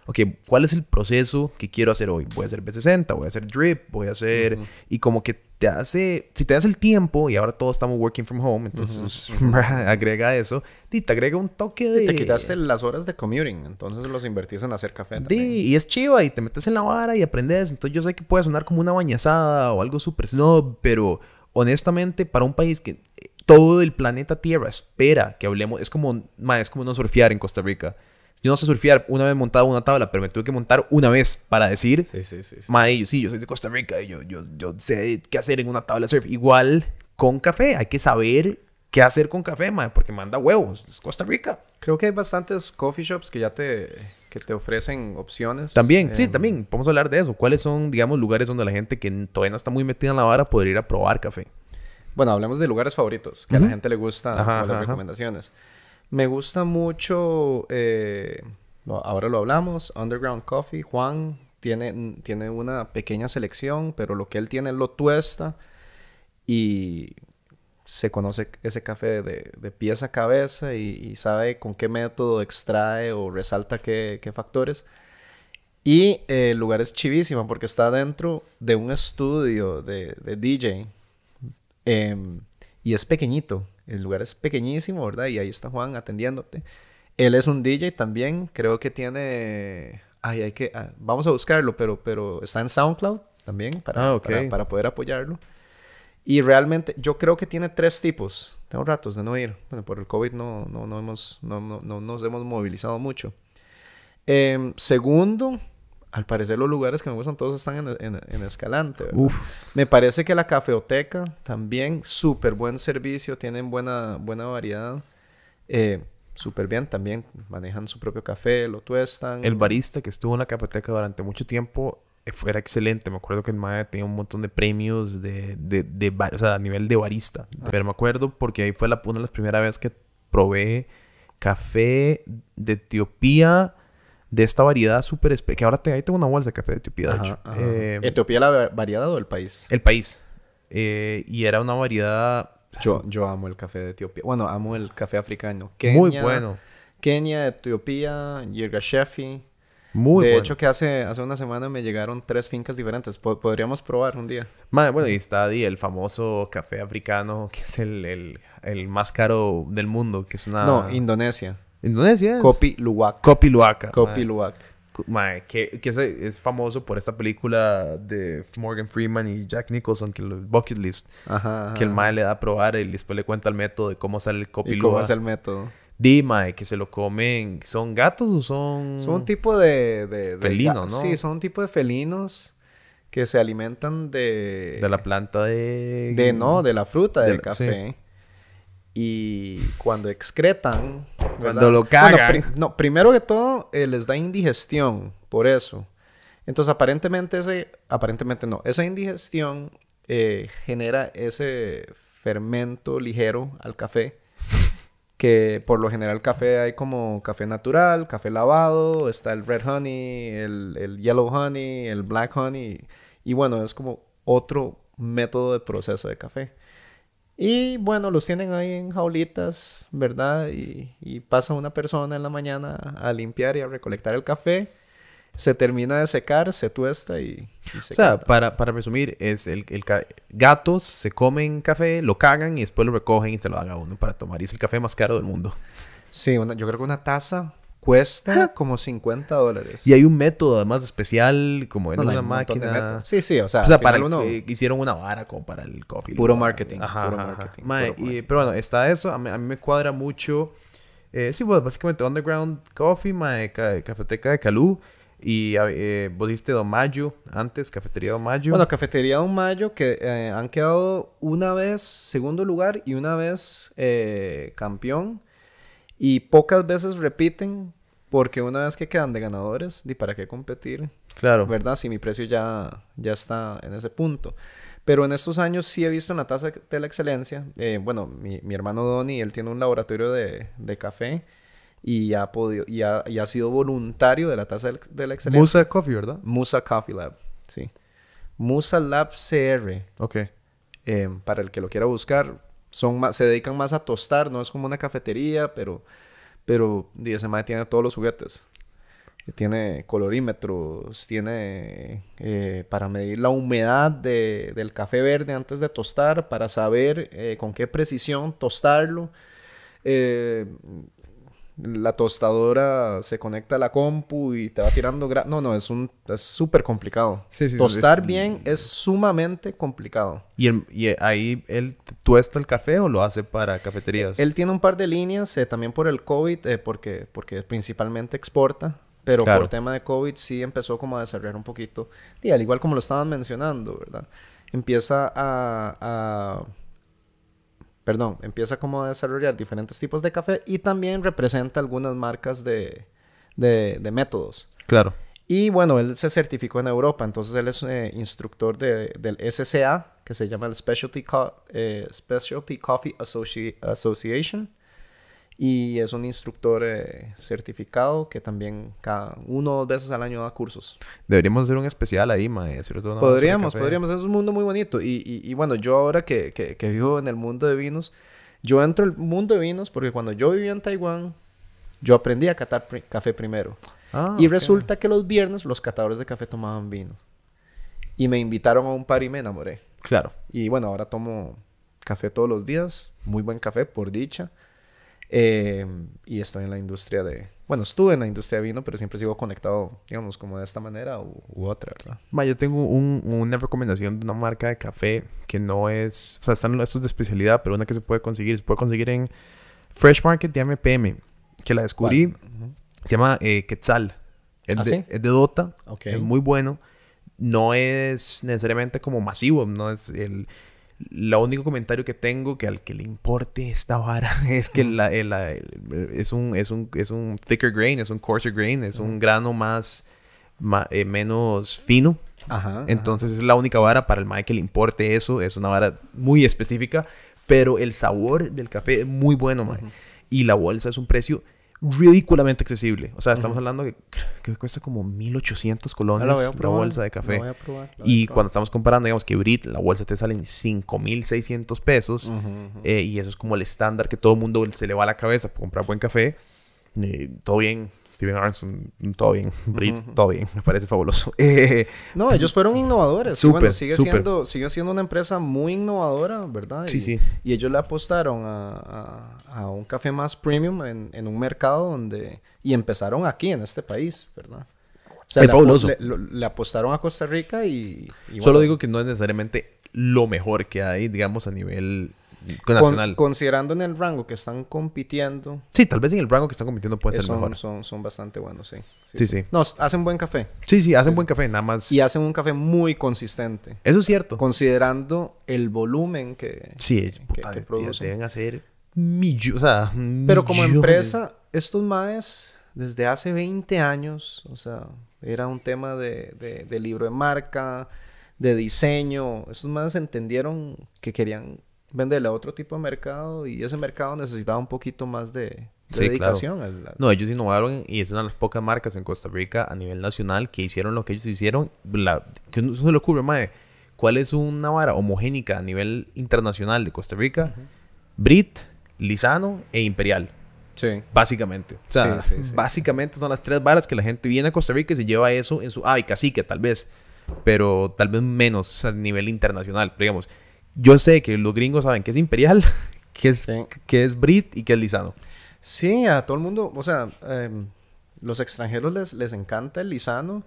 ok cuál es el proceso que quiero hacer hoy voy a hacer B60 voy a hacer drip voy a hacer y como que te hace si te das el tiempo y ahora todos estamos working from home entonces *laughs* agrega eso y te agrega un toque de Te quitaste las horas de commuting, entonces los invertís en hacer café. Sí, también. y es chiva y te metes en la vara y aprendes. Entonces yo sé que puede sonar como una bañazada o algo súper snob, pero honestamente para un país que eh, todo el planeta Tierra espera que hablemos, es como, ma, es como no surfear en Costa Rica. Yo no sé surfear una vez montado una tabla, pero me tuve que montar una vez para decir, Sí, sí, sí. sí. Mae, yo sí, yo soy de Costa Rica y yo, yo, yo sé qué hacer en una tabla de surf. Igual con café, hay que saber qué hacer con café, mae, porque manda huevos. Es Costa Rica. Creo que hay bastantes coffee shops que ya te, que te ofrecen opciones. También, sí, Em, también. Podemos hablar de eso. ¿Cuáles son, digamos, lugares donde la gente que todavía no está muy metida en la vara podría ir a probar café? Bueno, hablemos de lugares favoritos, que a la gente le gusta Ajá, o las ajá, ajá. Me gusta mucho, eh, ahora lo hablamos, Underground Coffee. Juan tiene, tiene una pequeña selección, pero lo que él tiene lo tuesta y se conoce ese café de, de pies a cabeza y, sabe con qué método extrae o resalta qué, factores. Y eh, el lugar es chivísimo porque está dentro de un estudio de, de DJ. Em, y es pequeñito. El lugar es pequeñísimo, ¿verdad? Y ahí está Juan atendiéndote. Él es un DJ también. Creo que tiene... Ay, hay que... ah, vamos a buscarlo, pero, pero está en SoundCloud también para, Ah, ok. para, para poder apoyarlo. Y realmente yo creo que tiene tres tipos. Tengo ratos de no ir. Bueno, por el COVID no, no, no, hemos, no, no, no nos hemos movilizado mucho. Em, segundo, al parecer los lugares que me gustan todos están en, en- en Escalante. Me parece que la cafeoteca también, súper buen servicio, tienen buena, buena variedad. Eh, súper bien también, manejan su propio café, lo tuestan. El barista que estuvo en la cafeteca durante mucho tiempo eh, era excelente. Me acuerdo que el mae tenía un montón de premios de, de, de bar- o sea, a nivel de barista. Pero me acuerdo porque ahí fue la, una de las primeras veces que probé café de Etiopía de esta variedad súper especial. Que ahora te, ahí tengo una bolsa de café de Etiopía, de Ajá, hecho. ajá. Eh, ¿Etiopía la va- variedad o el país? el país. Eh, y era una variedad Yo, yo amo el café de Etiopía. Bueno, amo el café africano. muy bueno. Kenia, Etiopía, Yirgashefi. Muy de bueno. hecho, que hace, hace una semana me llegaron tres fincas diferentes. Po- podríamos probar un día. Bueno, y está ahí el famoso café africano, *laughs* que es el, el, el más caro del mundo, que es una... No, Indonesia. Indonesia. es- Kopi Luwak. Kopi Luwaka. Kopi. Luwak. Ku- ma, que, que es, es famoso por esta película de Morgan Freeman y Jack Nicholson, que el Bucket List, Ajá, que el ajá. mae le da a probar y después le cuenta el método de cómo sale el Kopi ¿Y cómo Luwak. es el método? Di, mae, que se lo comen... ¿Son gatos o son...? Son un tipo de... de, de Felino, ga- ¿no? Sí, son un tipo de felinos que se alimentan de... De la planta de... De, no, de la fruta de del la- café. Y cuando excretan... Cuando lo Bueno, cagan. pri- no, primero que todo, eh, les da indigestión, por eso. Entonces, aparentemente ese... Aparentemente no. Esa indigestión eh, genera ese fermento ligero al café. Que por lo general café hay como café natural, café lavado, está el red honey, el, el yellow honey, el black honey. Y bueno, es como otro método de proceso de café. Y bueno, los tienen ahí en jaulitas, ¿verdad? Y, y pasa una persona en la mañana a limpiar y a recolectar el café. Se termina de secar, se tuesta y, y se O sea, para, para resumir, es el, el gatos se comen café, lo cagan y después lo recogen y se lo dan a uno para tomar. Y es el café más caro del mundo. Sí, una- yo creo que una taza cuesta como 50 dólares. Y hay un método además especial, como en No, una un máquina. Sí, sí, o sea, O sea, para uno... eh, hicieron una vara como para el coffee. Puro marketing, Ajá, puro ajá, ajá. marketing, Mae, puro y- pero bueno, está eso. A mí, a mí me cuadra mucho. eh, sí, pues básicamente Underground Coffee, mae, ca- cafeteca de Calú. Y eh, vos dijiste Don Mayo antes, Cafetería Don Mayo. Bueno, Cafetería Don Mayo, que eh, han quedado una vez segundo lugar y una vez eh, campeón. Y pocas veces repiten, porque una vez que quedan de ganadores, ¿y para qué competir? claro. ¿Verdad? Si mi precio ya, ya está en ese punto. Pero en estos años sí he visto en la tasa de la excelencia. eh, bueno, mi, mi hermano Donny, él tiene un laboratorio de, de café y ha podido y ha, y ha sido voluntario de la tasa de, la excelencia. Musa Coffee, ¿verdad? Musa Coffee Lab, sí. Musa Lab CR, Ok. eh, para el que lo quiera buscar, son más, se dedican más a tostar, no es como una cafetería, pero, pero ese mae tiene todos los juguetes. Tiene colorímetros, tiene eh, para medir la humedad de- del café verde antes de tostar, para saber eh, con qué precisión tostarlo. Eh, la tostadora se conecta a la compu y te va tirando... gra- No, no, es un... Es súper complicado. Sí, sí, Tostar es- bien es sumamente complicado. ¿Y, el- y ahí él tuesta el café o lo hace para cafeterías? Él tiene un par de líneas eh, también por el COVID, eh, porque, porque principalmente exporta, pero Claro. por tema de COVID sí empezó como a desarrollar un poquito. Y al igual como lo estaban mencionando, ¿verdad? Empieza a, a- Perdón, empieza como a desarrollar diferentes tipos de café y también representa algunas marcas de, de, de métodos. Claro. Y bueno, él se certificó en Europa, entonces él es eh, instructor de- del SCA, que se llama el Specialty, Co- eh, Specialty Coffee Associ- Association. Y es un instructor eh, certificado que también cada uno o dos veces al año da cursos. Deberíamos hacer un especial ahí, mae. hacer todo una hora sobre Podríamos, podríamos. Es un mundo muy bonito. Y, y, y bueno, yo ahora que, que, que vivo en el mundo de vinos, yo entro al mundo de vinos porque cuando yo vivía en Taiwán, yo aprendí a catar pri- café primero. Ah, Y ok. resulta que los viernes los catadores de café tomaban vino. Y me invitaron a un par y me enamoré. Claro. Y bueno, ahora tomo café todos los días. Muy buen café, por dicha. Eh, y estoy en la industria de... Bueno, estuve en la industria de vino, pero siempre sigo conectado, digamos, como de esta manera u, u otra, ¿verdad? Ma, yo tengo un- una recomendación de una marca de café que no es... O sea, están estos de especialidad, pero una que se puede conseguir. Se puede conseguir en Fresh Market de MPM. Que la descubrí. Se llama eh, Quetzal. Es, ¿Ah, de, sí? es de Dota. Es muy bueno. No es necesariamente como masivo. No es el... Lo único comentario que tengo que al que le importe esta vara *laughs* es que la- la- el- es, un, es, un, es un thicker grain, es un coarser grain, es un grano más, ma- eh, menos fino. Ajá. Entonces es la única vara para el mae que le importe eso. Es una vara muy específica. Pero el sabor del café es muy bueno, mae. Y la bolsa es un precio ridículamente accesible. O sea, estamos hablando que, que cuesta como 1800 Ah, colones la voy a la probar, bolsa de la café. voy a probar, la Y cuando estamos comparando, digamos que Brit, la bolsa te sale en 5600 pesos. Ujú, ujú. eh, y eso es como el estándar que todo el mundo se le va a la cabeza para comprar buen café. Eh, todo bien, Steven Aronson, todo bien. Brit, todo bien, me parece fabuloso. *laughs* Eh, No, ellos fueron innovadores. y Súper, bueno, sigue súper. siendo, sigue siendo una empresa muy innovadora, ¿verdad? Sí, y, sí. Y ellos le apostaron a, a- a un café más premium en, en un mercado donde... Y empezaron aquí, en este país, ¿verdad? O sea, Es le, fabuloso. le- apostaron a Costa Rica y... y Solo digo que no es necesariamente lo mejor que hay, digamos, a nivel con- nacional. considerando en el rango que están compitiendo, Sí, tal vez en el rango que están compitiendo puede eh, ser mejor. son, son bastante buenos, sí. Sí, sí. No, s- hacen buen café. Sí, sí, hacen buen café, nada más. Y hacen un café muy consistente. Eso es cierto. Considerando el volumen que... Sí, que- que de- producen. deben hacer millones, o sea, Pero como millones. empresa, estos maes desde hace 20 años, o sea, era un tema de, de- de libro de marca, de diseño. Estos maes entendieron que querían venderle a otro tipo de mercado y ese mercado necesitaba un poquito más de, de Sí, claro. dedicación. al- al- No, ellos innovaron y es una de las pocas marcas en Costa Rica a nivel nacional que hicieron lo que ellos hicieron. La, que no se le ocurre, mae. ¿Cuál es una vara homogénica a nivel internacional de Costa Rica? Brit, Lisano e Imperial. Sí. Básicamente. O sea, Sí, sí, sí. básicamente son las tres varas que la gente viene a Costa Rica y se lleva eso en su... Ay, cacique, tal vez. Pero tal vez menos a nivel internacional. Digamos, yo sé que los gringos saben que es Imperial, *laughs* que es, Sí. que es Brit y que es Lisano. Sí, a todo el mundo, o sea, em, los extranjeros les, les encanta el lisano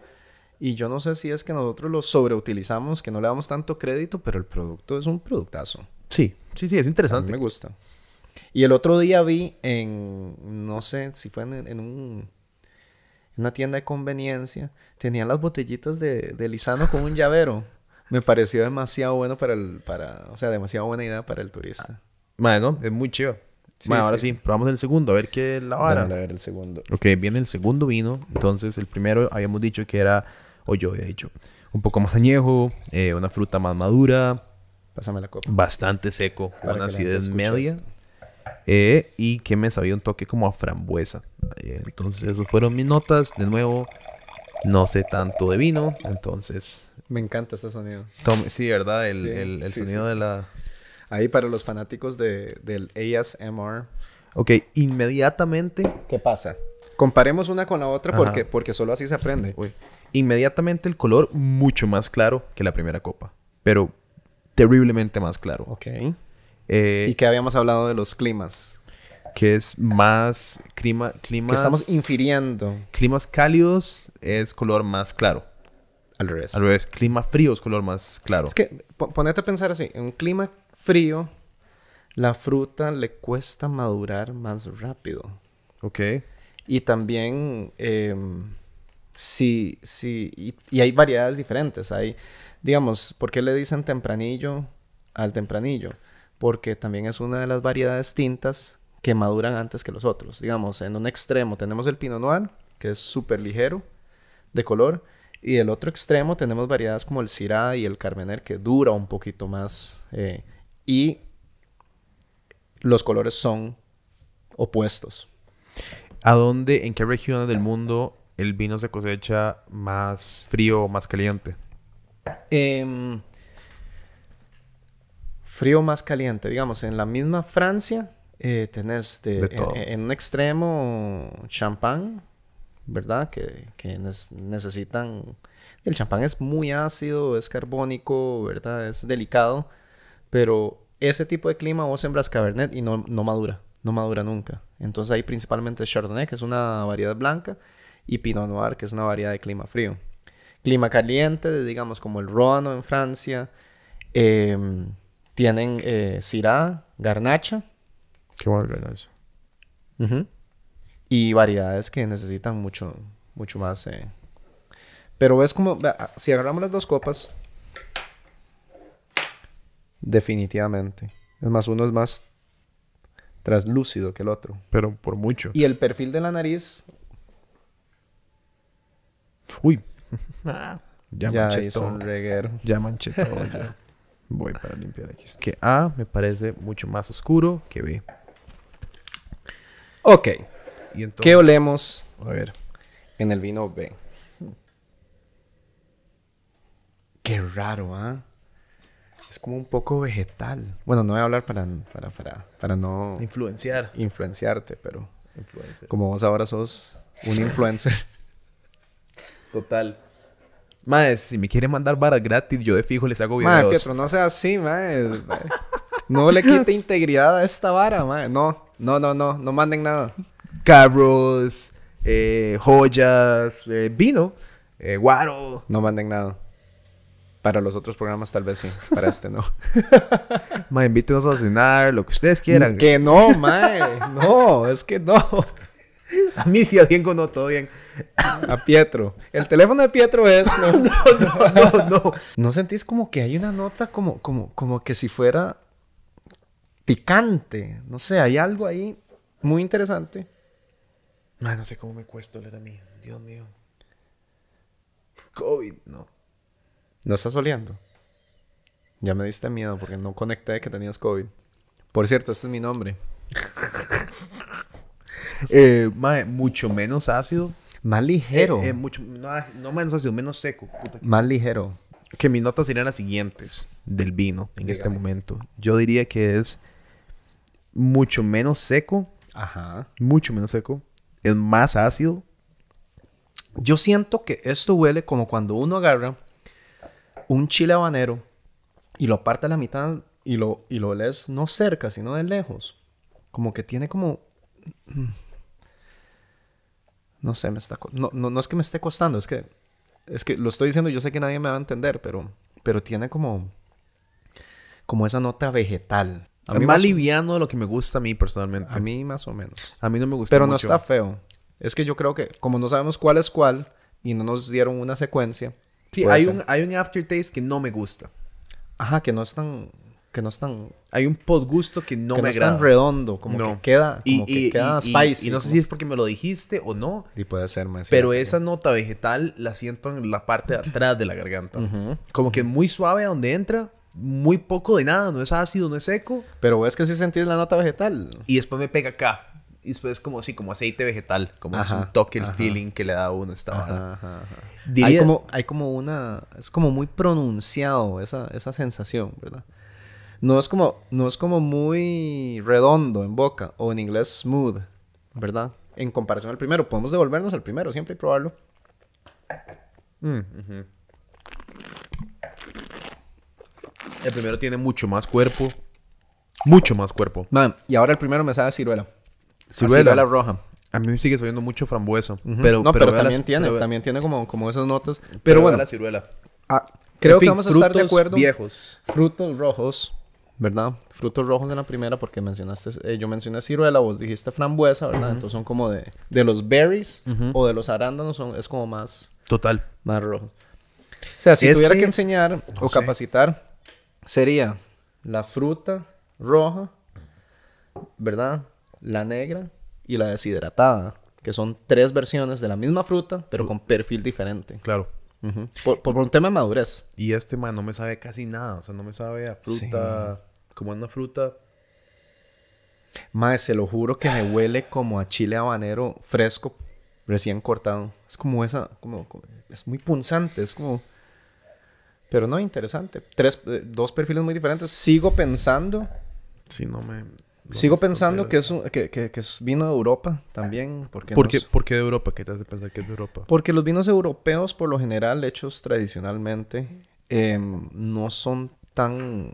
y yo no sé si es que nosotros lo sobreutilizamos, que no le damos tanto crédito, pero el producto es un productazo. Sí, sí, sí, es A mí interesante. me gusta. Y el otro día vi en, no sé si fue en, en un, en una tienda de conveniencia, tenían las botellitas de, de Lisano con un llavero. Me pareció demasiado bueno para el, para, o sea, demasiado buena idea para el turista. Madre, ¿no? Es muy chido. Sí, Madre, ahora sí. sí, probamos el segundo, a ver qué es la vara. Déjame ver el segundo. Ok, viene el segundo vino. Entonces, el primero habíamos dicho que era, o yo había dicho, un poco más añejo, eh, una fruta más madura, Pásame la copa. bastante seco, Para una acidez media. eh, y que me sabía un toque como a frambuesa. Eh, entonces, esas fueron mis notas. De nuevo, no sé tanto de vino. Entonces, Me encanta este sonido. sí, ¿verdad? El, Sí, el- el sí, sonido sí, de la. Ahí para los fanáticos de, del ASMR. Ok, inmediatamente. ¿Qué pasa? Comparemos una con la otra Ajá. porque, porque solo así se aprende. Uy. Inmediatamente el color mucho más claro que la primera copa. Pero terriblemente más claro. Ok. Eh, Y que habíamos hablado de los climas. que es más clima, Que climas, estamos infiriendo climas cálidos es color más claro. Al revés. Al revés, clima frío es color más claro. Es que po- ponete a pensar así, en un clima frío, la fruta le cuesta madurar más rápido. Ok. Y también, em, sí, sí, y, y hay variedades diferentes. Hay, digamos, ¿por qué le dicen tempranillo al tempranillo? Porque también es una de las variedades tintas que maduran antes que los otros. Digamos, en un extremo tenemos el Pinot Noir, que es súper ligero de color, y del otro extremo tenemos variedades como el Syrah y el Carmener, que dura un poquito más. eh, y los colores son opuestos. ¿A dónde, en qué regiones del mundo el vino se cosecha más frío o más caliente? Em, frío más caliente. Digamos, en la misma Francia eh, tenés de, De en- todo. en, un extremo champán, ¿verdad? Que, que necesitan... El champán es muy ácido, es carbónico, ¿verdad? Es delicado. Pero ese tipo de clima vos sembras Cabernet y no, no madura. No madura nunca. Entonces hay principalmente Chardonnay, que es una variedad blanca, y Pinot Noir, que es una variedad de clima frío. Clima caliente, digamos como el Róano en Francia. em, tienen eh, Syrah, Garnacha. Qué bueno, eso. ujú, Y variedades que necesitan mucho, mucho más. eh. Pero es como, vea, si agarramos las dos copas, definitivamente. Es más, uno es más traslúcido que el otro. Pero por mucho. Y el perfil de la nariz Uy. *laughs* ya, ya, manché hizo todo. un reguero. Ya manché todo. ya. *laughs* Voy para limpiar aquí. Que A me parece mucho más oscuro que B. Ok, Y entonces, ¿qué olemos A ver. en el vino B? Qué raro, ¿ah? Es como un poco vegetal. Bueno, no voy a hablar para, para, para, para no Influenciar. influenciarte, pero Influencer. como vos ahora sos un influencer. *laughs* Total. Mae, si me quiere mandar varas gratis, yo de fijo les hago videos. Madre, Pietro, no sea así, mae. Mae. No le quite integridad a esta vara, mae. No, no, no, no. No manden nada. Carros, eh, joyas, eh, vino, eh, guaro. No manden nada. Para los otros programas tal vez sí. Para este no. *laughs* Mae, invítenos a cenar, lo que ustedes quieran. Que no, mae. No, es que no. A mí sí, a Diego no, todo bien. A Pietro. El teléfono de Pietro es. *laughs* No, No, no. ¿No sentís como que hay una nota como, como, como que si fuera picante? No sé, hay algo ahí muy interesante. Mae, no sé cómo me cuesta oler a mí. Dios mío. COVID, no. ¿No estás oliendo? Ya me diste miedo porque no conecté que tenías COVID. Por cierto, este es mi nombre. *laughs* Eh, mae, mucho menos ácido. Más ligero. Eh, eh, mucho, no, no menos ácido, menos seco. Puta. Más ligero. Que mis notas serían las siguientes del vino en este momento. Yo diría que es mucho menos seco, Ajá. mucho menos seco. Es más ácido. Yo siento que esto huele como cuando uno agarra un chile habanero y lo parte a la mitad y lo, y lo lees no cerca, sino de lejos. Como que tiene como... No sé, me está... No, no, no es que me esté costando, es que... Es que lo estoy diciendo, yo sé que nadie me va a entender, pero... Pero tiene como... Como esa nota vegetal. A Es mí más más, liviano de lo que me gusta a mí personalmente. a mí más o menos. A mí no me gusta Pero no mucho. está feo. Es que yo creo que como no sabemos cuál es cuál y no nos dieron una secuencia. Sí, hay ser. un, hay un aftertaste que no me gusta. Ajá, que no es tan... Que no es tan... Hay un postgusto que no que me no es agrada. tan redondo. Como No. que queda... y, Como que y- queda y- y- spicy. y no sé si es porque me lo dijiste o no, Y puede ser más. pero esa nota vegetal la siento en la parte de atrás de la garganta. Como que muy suave a donde entra, muy poco de nada, no es ácido, no es seco, Pero ves que sí sentís la nota vegetal. y después me pega acá. Y después es como así, como aceite vegetal, como es Ajá, un toque, el ajá. feeling que le da a uno esta vara. Diría- Hay como, hay como una... Es como muy pronunciado esa, esa sensación, ¿verdad? No es como... No es como muy redondo en boca. O en inglés smooth, ¿verdad? En comparación al primero. Podemos devolvernos al primero siempre y probarlo. Mm, ujú. El primero tiene mucho más cuerpo. Mucho más cuerpo. Man, y ahora el primero me sabe a ciruela. Ciruela. ciruela roja. A mí me sigue subiendo mucho frambuesa. Pero, no, pero, vea también las- tiene, pero también tiene como, como esas notas. Pero, pero bueno, la ciruela. ah, creo En fin, que vamos a estar de frutos acuerdo. viejos. Frutos rojos, ¿verdad? Frutos rojos en la primera porque mencionaste, eh, yo mencioné ciruela, vos dijiste frambuesa, ¿verdad? Entonces son como de, de los berries o de los arándanos, son, es como más, Total. más rojo. O sea, si Este- tuviera que enseñar o capacitar, sería la fruta roja, ¿verdad? La negra y la deshidratada, que son tres versiones de la misma fruta, pero con perfil diferente. Claro. Por, por un tema de madurez. Y este, man, no me sabe casi nada. O sea, no me sabe a fruta... Como una fruta... Mae, se lo juro que me huele como a chile habanero fresco, recién cortado. Es como esa, como, como- es muy punzante, es como... Pero no, interesante. Tres, eh, dos perfiles muy diferentes. Sigo pensando, Sí, no me... no sigo me pensando que es, un- que, que- que es vino de Europa también. Porque, ¿Por qué, es- ¿Por qué de Europa? ¿Qué te hace pensar que es de Europa? porque los vinos europeos, por lo general, hechos tradicionalmente, em, no son tan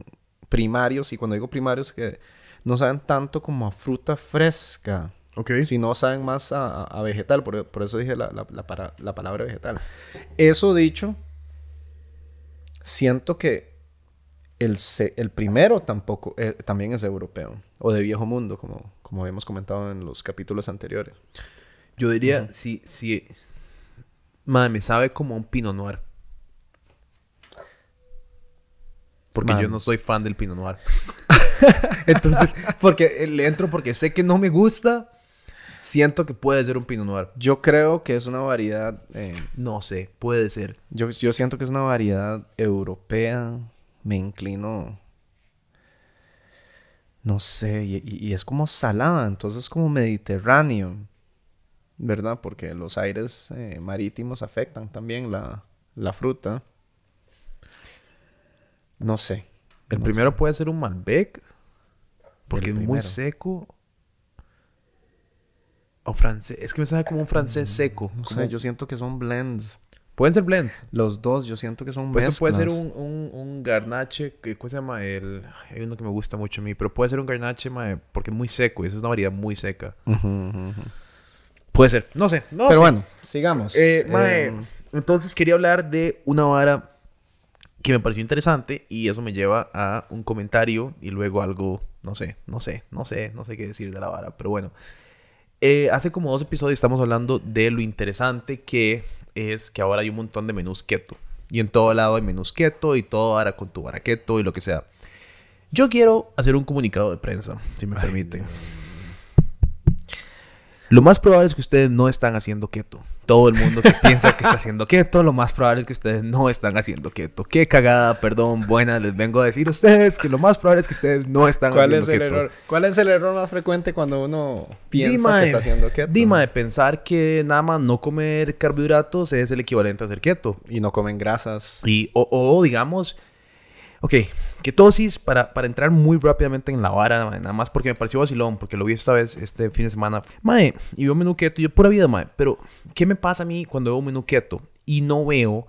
primarios. Y cuando digo primarios, que no saben tanto como a fruta fresca. Ok. Si no saben más a, a- a vegetal, por, por eso dije la, la- la para- la palabra vegetal. Eso dicho, siento que el, el primero tampoco, eh, también es europeo, o de viejo mundo, como, como habíamos comentado en los capítulos anteriores. Yo diría, si, si... Madre, me sabe como un Pinot Noir. Porque Man. yo no soy fan del Pinot Noir. *laughs* Entonces, porque le entro porque sé que no me gusta. Siento que puede ser un Pinot Noir. Yo creo que es una variedad, eh, No sé, puede ser. yo, yo siento que es una variedad europea, me inclino, no sé, y, y- y es como salada, entonces como mediterráneo, ¿verdad? Porque los aires eh, marítimos afectan también la, la fruta. No sé. El No primero puede ser un Malbec. Porque es muy seco. O francés. Es que me sabe como un francés seco. No como- sé, yo siento que son blends. Pueden ser blends. Los dos, yo siento que son Pues puede ser un, un, un garnache, ¿cómo se llama? El, hay uno que me gusta mucho a mí, pero puede ser un garnache, mae, porque es muy seco y eso es una variedad muy seca. Puede ser, no sé, no Pero sé. bueno, sigamos. Eh, mae, Em, entonces quería hablar de una vara que me pareció interesante y eso me lleva a un comentario y luego algo, no sé, no sé, no sé, no sé qué decir de la vara, pero bueno. Eh, hace como dos episodios estamos hablando de lo interesante que es que ahora hay un montón de menús keto. Y en todo lado hay menús keto y todo ahora con tu vara keto y lo que sea. Yo quiero hacer un comunicado de prensa, si me permiten. Lo más probable es que ustedes no están haciendo keto. Todo el mundo que *laughs* piensa que está haciendo keto, lo más probable es que ustedes no están haciendo keto. Qué cagada, perdón, buena, les vengo a decir a ustedes que lo más probable es que ustedes no están ¿Cuál haciendo es el keto. error? ¿Cuál es el error más frecuente cuando uno piensa Dima que está haciendo keto? Dima de pensar que nada más no comer carbohidratos es el equivalente a hacer keto. Y no comen grasas. Y, o, o, digamos, ok, ketosis, para, para entrar muy rápidamente en la vara, mae, nada más porque me pareció vacilón, porque lo vi esta vez, este fin de semana. Mae, y veo un menú keto, yo pura vida, mae, pero ¿qué me pasa a mí cuando veo un menú keto y no veo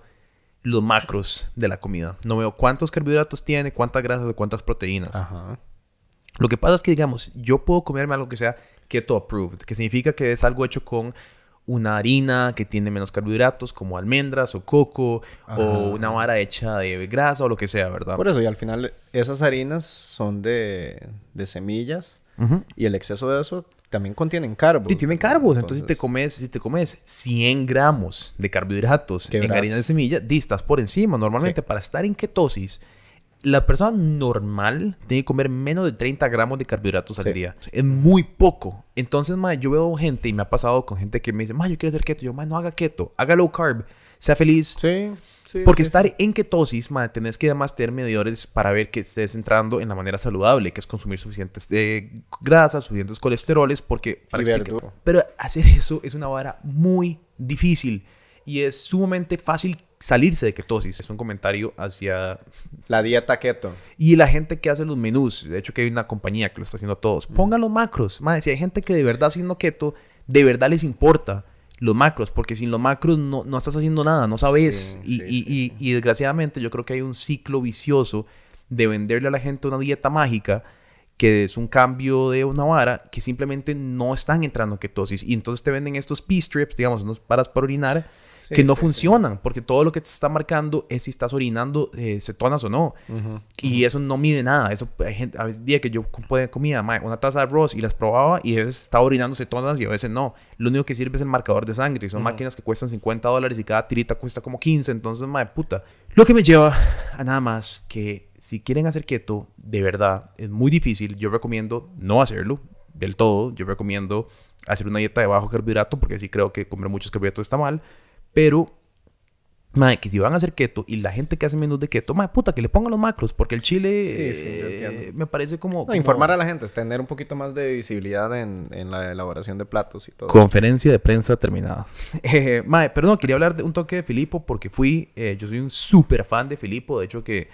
los macros de la comida? No veo cuántos carbohidratos tiene, cuántas grasas, cuántas proteínas. Ajá. Lo que pasa es que, digamos, yo puedo comerme algo que sea keto approved, que significa que es algo hecho con una harina que tiene menos carbohidratos, como almendras o coco, Ajá. o una vara hecha de grasa o lo que sea, ¿verdad? Por eso, y al final, esas harinas son de, de semillas. Y el exceso de eso también contienen carbos. Sí, tienen carbos. Entonces, si te comes, si te comes 100 gramos de carbohidratos en harina de semilla, di, estás por encima. Normalmente, para estar en ketosis, la persona normal tiene que comer menos de 30 gramos de carbohidratos al Sí. día. Es muy poco. Entonces, ma, yo veo gente, y me ha pasado con gente que me dice, ma, yo quiero hacer keto. Yo, ma, no haga keto. Haga low carb. Sea feliz. Sí, sí. Porque sí. estar en ketosis, ma, tenés que además tener medidores para ver que estés entrando en la manera saludable, que es consumir suficientes eh, grasas, suficientes colesteroles, porque... Para. Pero hacer eso es una vara muy difícil y es sumamente fácil salirse de ketosis. Es un comentario hacia... La dieta keto. Y la gente que hace los menús, de hecho que hay una compañía que lo está haciendo a todos, pongan los macros. Madre, si hay gente que de verdad haciendo keto, de verdad les importa los macros, porque sin los macros no, no estás haciendo nada, no sabes. Sí, y, sí, y- sí, y- y desgraciadamente yo creo que hay un ciclo vicioso de venderle a la gente una dieta mágica que es un cambio de una vara que simplemente no están entrando en ketosis. Y entonces te venden estos P-strips, digamos, unos paras para orinar, Sí, que no sí, sí. funcionan, porque todo lo que te está marcando es si estás orinando eh, cetonas o no. Y eso no mide nada. Eso hay gente, a veces día que yo comía comida, mae, una taza de arroz y las probaba y a veces estaba orinando cetonas y a veces no. Lo único que sirve es el marcador de sangre. Y son máquinas que cuestan 50 dólares y cada tirita cuesta como 15. Entonces, mae, puta. Lo que me lleva a nada más que si quieren hacer keto, de verdad, es muy difícil. Yo recomiendo no hacerlo del todo. Yo recomiendo hacer una dieta de bajo carbohidrato porque sí creo que comer muchos carbohidratos está mal. Pero Mae, que si van a hacer keto y la gente que hace menús de keto, mae, puta, que le pongan los macros, porque el chile Sí, sí, eh, me parece como, No, como- informar a la gente es tener un poquito más de visibilidad en, en la elaboración de platos y todo. Conferencia de prensa terminada. *laughs* Eh, mae, pero no, quería hablar de un toque de Filipo porque fui, eh, yo soy un súper fan de Filipo, de hecho que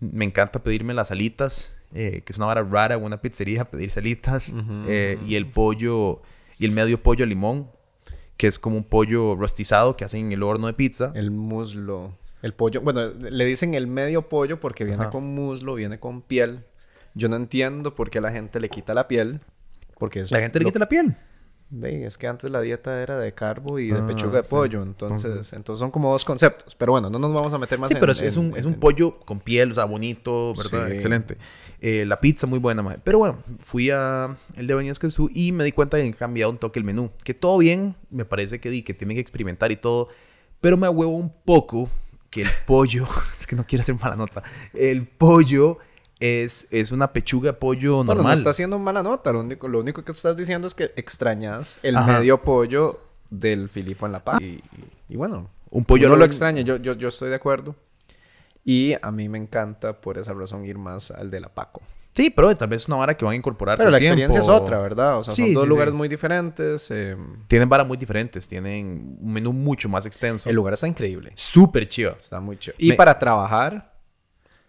me encanta pedirme las alitas, eh, que es una vara rara en una pizzería, pedir salitas, eh, y el pollo, y el medio pollo limón, que es como un pollo rostizado que hacen en el horno de pizza. El muslo. El pollo. Bueno, le dicen el medio pollo porque viene Ajá. con muslo, viene con piel. Yo no entiendo por qué la gente le quita la piel. Porque es La gente le quita la piel. Ve, es que antes la dieta era de carbo y de Ah, pechuga de sí. pollo. Entonces, Entonces- entonces son como dos conceptos. Pero bueno, no nos vamos a meter más Sí, en- pero es, es en- un, es un pollo con piel, o sea, bonito, ¿verdad? Sí. Excelente. Eh, la pizza muy buena, madre. Pero bueno, fui a el de Baños Quesú y me di cuenta de que han cambiado un toque el menú. Que todo bien, me parece que di que tienen que experimentar y todo. Pero me huevo un poco que el *laughs* pollo, *laughs* es que no quiero hacer mala nota, el pollo es, es una pechuga de pollo Bueno, normal. no está haciendo mala nota. Lo único, lo único que estás diciendo es que extrañas el Ajá. medio pollo del Filipo en la paz. Y, y- y bueno, Un pollo al lo extraña. Yo, yo, yo estoy de acuerdo. Y a mí me encanta por esa razón ir más al de la Paco. Sí, pero tal vez es una vara que van a incorporar Pero con la experiencia tiempo. es otra, ¿verdad? O sea, Sí, son dos sí, lugares sí. muy diferentes. eh, Tienen varas muy diferentes, tienen un menú mucho más extenso. el lugar está increíble. Súper chiva. Está muy chido. Y Me- para trabajar,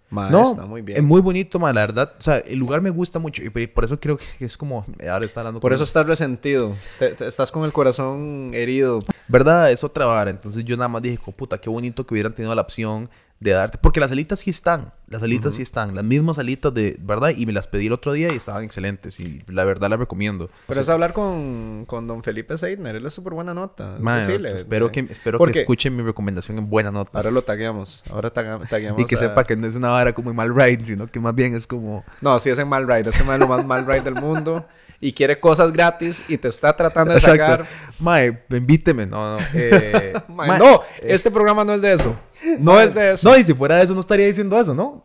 ma, No, está muy bien. es muy bonito, ma, la verdad. O sea, el lugar me gusta mucho y por- eso creo que es como... Ahora está hablando Por eso estás resentido. Te- te- estás con el corazón herido. ¿Verdad? Es otra vara. Entonces yo nada más dije, puta, qué bonito que hubieran tenido la opción de darte... Porque las alitas sí están. Las alitas sí están. Las mismas alitas de... ¿Verdad? Y me las pedí el otro día y estaban excelentes. Y la verdad las recomiendo. Pero es hablar con, con don Felipe Seidner. Él es súper buena nota. Decirle, espero que, espero que escuchen mi recomendación en buena nota. Ahora lo tagueamos. Ahora tagueamos. *laughs* y que a- sepa que no es una vara como mal ride, sino que más bien es como... No, sí es en mal ride. Es lo más mal ride del mundo. *laughs* Y quiere cosas gratis y te está tratando de sacar. Mae, invíteme. No, no. *laughs* eh, Ma, mae, no, eh, este programa no es de eso. No es de eso. No, y si fuera de eso, no estaría diciendo eso, ¿no?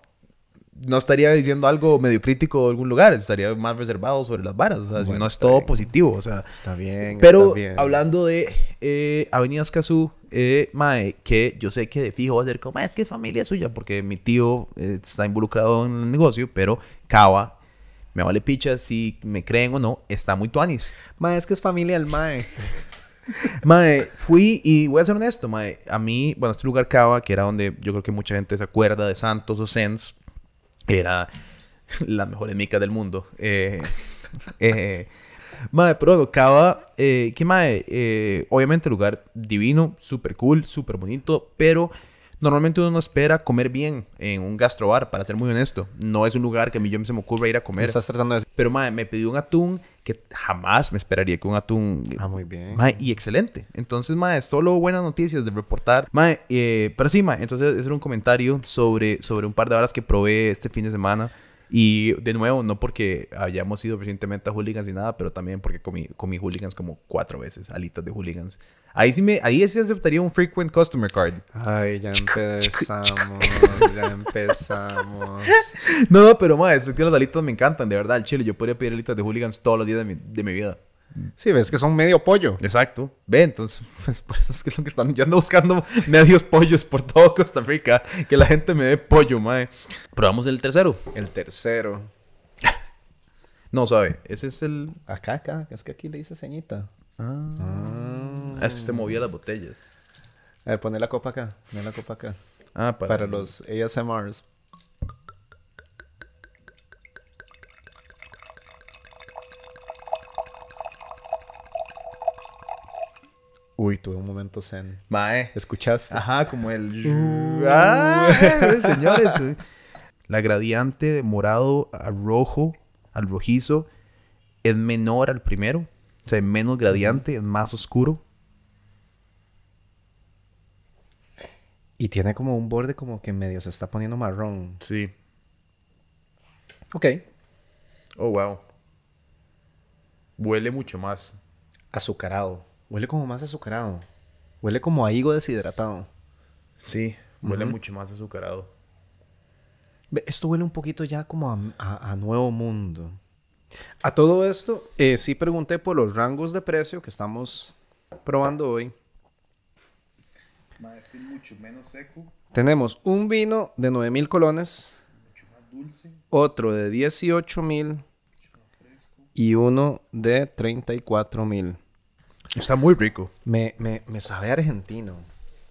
No estaría diciendo algo medio crítico de algún lugar, estaría más reservado sobre las varas, o sea, si no es todo bien. positivo, o sea. Está bien. Pero está bien. hablando de eh, Avenida Escazú, eh, mae, que yo sé que de fijo va a ser como, "Mae, es que es familia suya, porque mi tío está involucrado en el negocio, pero Cava, me vale picha si me creen o no, está muy tuanis. Ma, es que es familia del Mae. *laughs* Mae, fui y voy a ser honesto, mae. A mí, bueno, este lugar Cava, que era donde yo creo que mucha gente se acuerda de Santos o Sens, era *laughs* la mejor mica del mundo. Eh, *laughs* eh, mae, pero Cava, eh, que mae, eh, obviamente lugar divino, súper cool, súper bonito, pero normalmente uno no espera comer bien en un gastrobar, para ser muy honesto. No es un lugar que a mí yo se me ocurra ir a Me comer. estás tratando de. Pero mae, me pidió un atún que jamás me esperaría que un atún Ah, muy bien. Mae, y excelente. Entonces, mae, solo buenas noticias de reportar. Mae, eh, pero sí, mae, entonces ese era un comentario sobre, sobre un par de horas que probé este fin de semana. Y de nuevo, no porque hayamos ido recientemente a Hooligans y nada, pero también porque comí, comí Hooligans como cuatro veces, alitas de Hooligans. Ahí sí me, ahí sí aceptaría un frequent customer card. Ay, ya empezamos. ya empezamos. No, *laughs* no, pero mae, es que las alitas me encantan, de verdad, el chile. Yo podría pedir alitas de Hooligans todos los días de mi, de mi vida. Sí, ves que son medio pollo. Exacto. Ve, entonces, *laughs* pues por eso es que es lo que están. Yo ando buscando medios pollos por todo Costa Rica. Que la gente me dé pollo, mae. Probamos el tercero. El tercero. *laughs* No, sabe. Ese es el. Acá, acá. Es que aquí le dice ceñita. Ah. Ah. Es que usted movía las botellas. A ver, poné la copa acá. Poné la copa acá. Ah, para, Para, los ASMRs. Uy, tuve un momento zen. Mae. ¿Escuchaste? Ajá, como el. Ah, *laughs* señores. La gradiente de morado a rojo al rojizo, es menor al primero. O sea, menos gradiente, es más oscuro. Y tiene como un borde como que medio se está poniendo marrón. Sí. Ok. Oh, wow. Huele mucho más. Azucarado. Huele como más azucarado. Huele como a higo deshidratado. Sí, huele mucho más azucarado. Ve, Esto huele un poquito ya como a, a- a nuevo mundo. A todo esto, eh, sí pregunté por los rangos de precio que estamos probando hoy. Es que mucho menos seco, Tenemos un vino de 9 mil colones, mucho más dulce. otro de 18 mil y uno de 34 mil. Está muy rico. Me, me, me sabe a argentino.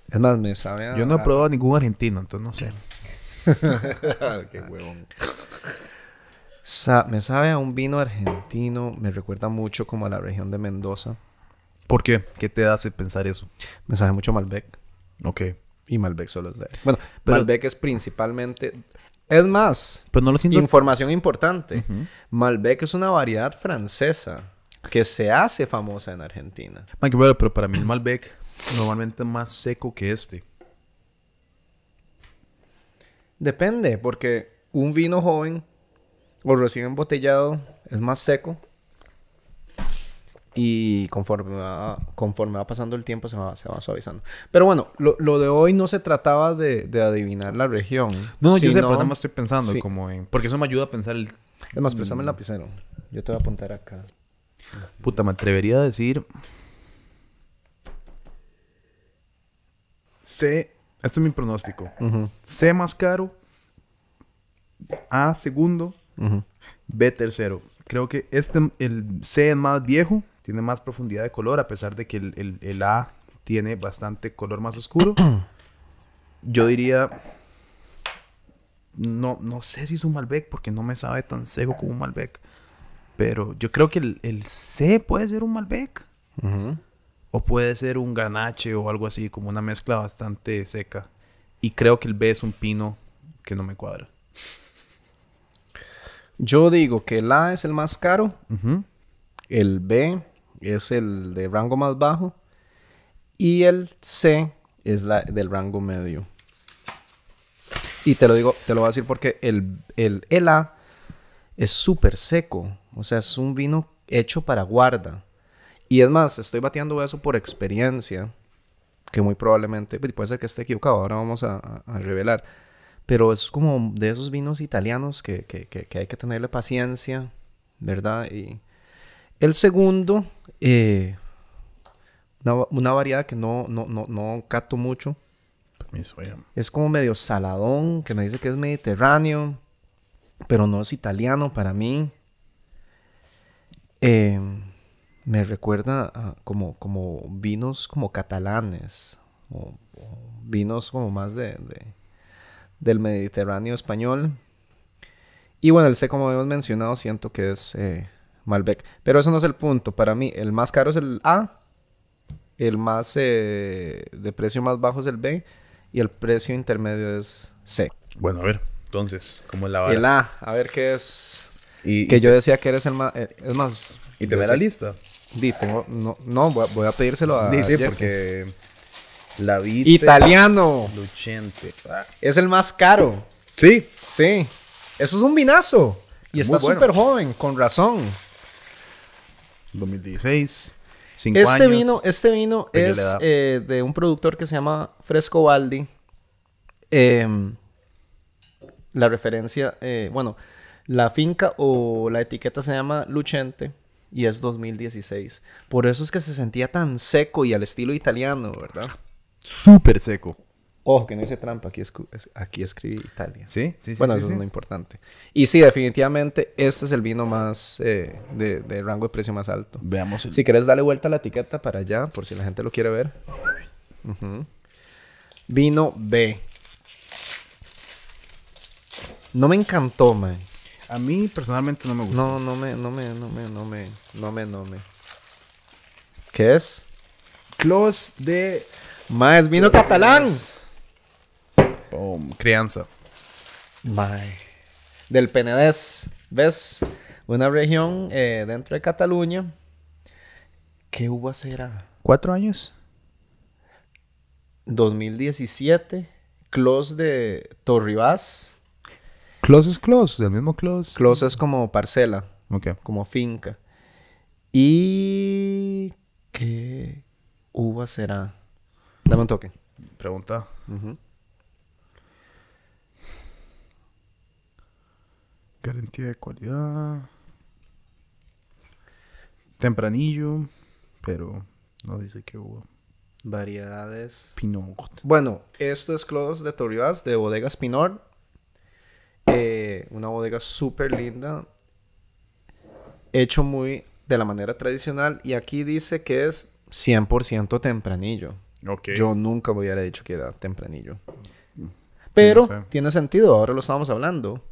Es más, me sabe a... Yo no he probado ningún argentino, entonces no sé. *laughs* Qué huevón. Sa- me sabe a un vino argentino. Me recuerda mucho como a la región de Mendoza. ¿Por qué? ¿Qué te hace pensar eso? Me sabe mucho a Malbec. Ok. Y Malbec solo es de... Bueno, Pero- Malbec es principalmente... Es más, Pero no lo siento. información importante. Malbec es una variedad francesa que se hace famosa en Argentina. Mike, pero para mí el Malbec normalmente es más seco que este. Depende, porque un vino joven o recién embotellado es más seco. Y conforme va, conforme va pasando el tiempo se va, se va suavizando. Pero bueno, lo, lo de hoy no se trataba de, de adivinar la región. No, yo sé, sino- pero nada más estoy pensando sí. como en... Porque eso me ayuda a pensar el... Es más, préstame el lapicero. Yo te voy a apuntar acá. Puta, me atrevería a decir... C... Este es mi pronóstico. C más caro. A segundo. B tercero. Creo que este, el C es más viejo, tiene más profundidad de color, a pesar de que el, el- el A tiene bastante color más oscuro. *clears throat* Yo diría, no, no sé si es un Malbec, porque no me sabe tan seco como un Malbec. Pero yo creo que el, el C puede ser un Malbec. O puede ser un ganache o algo así, como una mezcla bastante seca. Y creo que el B es un pino que no me cuadra. Yo digo que el A es el más caro, el B es el de rango más bajo y el C es la del rango medio. Y te lo digo, te lo voy a decir porque el, el, el A es súper seco. O sea, es un vino hecho para guarda. Y es más, estoy bateando eso por experiencia. Que muy probablemente, pues, puede ser que esté equivocado, ahora vamos a, revelar. Pero es como de esos vinos italianos que, que- que- que hay que tenerle paciencia, ¿verdad? Y el segundo, eh, una, una variedad que no, no, no, no cato mucho. Es como medio saladón, que me dice que es mediterráneo, pero no es italiano para mí. Eh, me recuerda a como, como vinos como catalanes, o, o vinos como más de, de- del Mediterráneo español. Y bueno, el C, como hemos mencionado, siento que es eh, Malbec. Pero eso no es el punto. Para mí, el más caro es el A, el más eh, de precio más bajo es el B y el precio intermedio es C. Bueno, a ver, entonces, ¿cómo es la vara? El A, a ver qué es. Y, Que y- yo decía que eres el más. eh, es más. y te ve la lista. Di, tengo. No, no voy, a, voy a pedírselo a. Sí, sí, Jeff. porque la vida. Italiano. Luchente. Es el más caro. Sí. Sí. Eso es un vinazo. Y Es está bueno. súper joven, con razón. 2016. Cinco Este años. vino, este vino es eh, de un productor que se llama Fresco Baldi. Em, la referencia, eh, bueno, la finca o la etiqueta se llama Luchente y es 2016. Por eso es que se sentía tan seco y al estilo italiano, ¿verdad? Súper seco. Ojo, que no hice trampa, aquí, es- aquí escribí Italia. Sí, sí, sí. bueno, sí, eso sí. es lo importante. Y sí, definitivamente, este es el vino más eh, de, de rango de precio más alto. Veamos el. Si quieres darle vuelta a la etiqueta para allá, por si la gente lo quiere ver. Vino B. No me encantó, man. A mí personalmente no me gusta. No, no me, no me, no me, no me, no me, no me. ¿Qué es? Clos de Más vino catalán. um, crianza. Mae. Del Penedés. ¿Ves? Una región eh, dentro de Cataluña. ¿Qué uva será? ¿Cuatro años? 2017. Close de Torribás. Close es close, el mismo close. Close es como parcela, Ok. como finca. ¿Y qué uva será? Dame un toque. Pregunta. Garantía de calidad. Tempranillo, pero no dice qué hubo. Variedades. Pinot. Bueno, esto es Close de Torribás de Bodegas Pinor. Eh, una bodega súper linda. Hecho muy de la manera tradicional. Y aquí dice que es 100% tempranillo. Ok. Yo nunca me hubiera dicho que era tempranillo. Pero no sé. tiene sentido, ahora lo estamos hablando,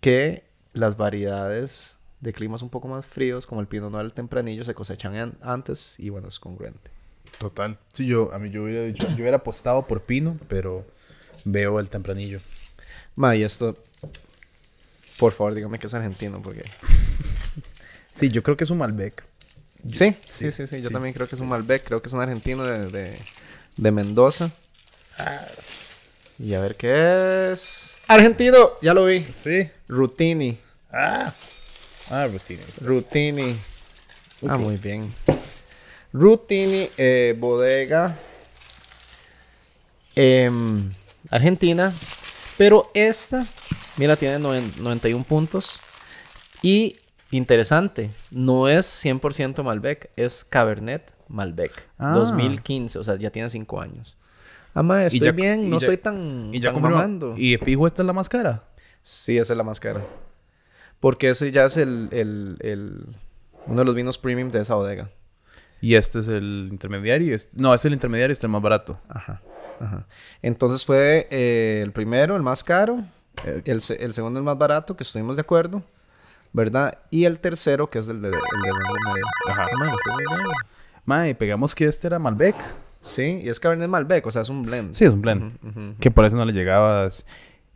que las variedades de climas un poco más fríos, como el Pinot Noir el tempranillo, se cosechan an- antes y bueno, es congruente. Total. Sí, yo, a mí yo hubiera dicho, yo hubiera apostado por Pino, pero veo el tempranillo. Ma, y esto, por favor, dígame que es argentino, porque... *laughs* Sí, yo creo que es un Malbec. Sí, Sí, sí, sí, sí, yo sí. también creo que es un Malbec, creo que es un argentino de, de, de Mendoza. Y a ver qué es... Argentino, ya lo vi. Sí. Rutini. Ah. Ah, rutina. Rutini. Ah, muy bien. Rutini, eh, bodega. em, Argentina. Pero esta, mira, tiene noven- 91 puntos. Y interesante, no es 100% Malbec, es Cabernet Malbec. Ah. 2015, o sea, ya tiene 5 años. Ama, estoy ya- bien, no ya- soy tan, Y ya tan mamando. Y fijo, esta es la más cara. Sí, esa es la más cara. Porque ese ya es el, el, el- uno de los vinos premium de esa bodega. Y este es el intermediario. y este- No, es el intermediario y este es el más barato. Ajá. Ajá. Entonces fue eh, el primero, el más caro. Eh, El, el segundo, el más barato, que estuvimos de acuerdo. ¿Verdad? Y el tercero, que es el de, el de medio. Ajá. Man. Mae, pegamos que este era Malbec. Sí, y es Cabernet Malbec, o sea, es un blend. Sí, es un blend. Que por eso no le llegabas.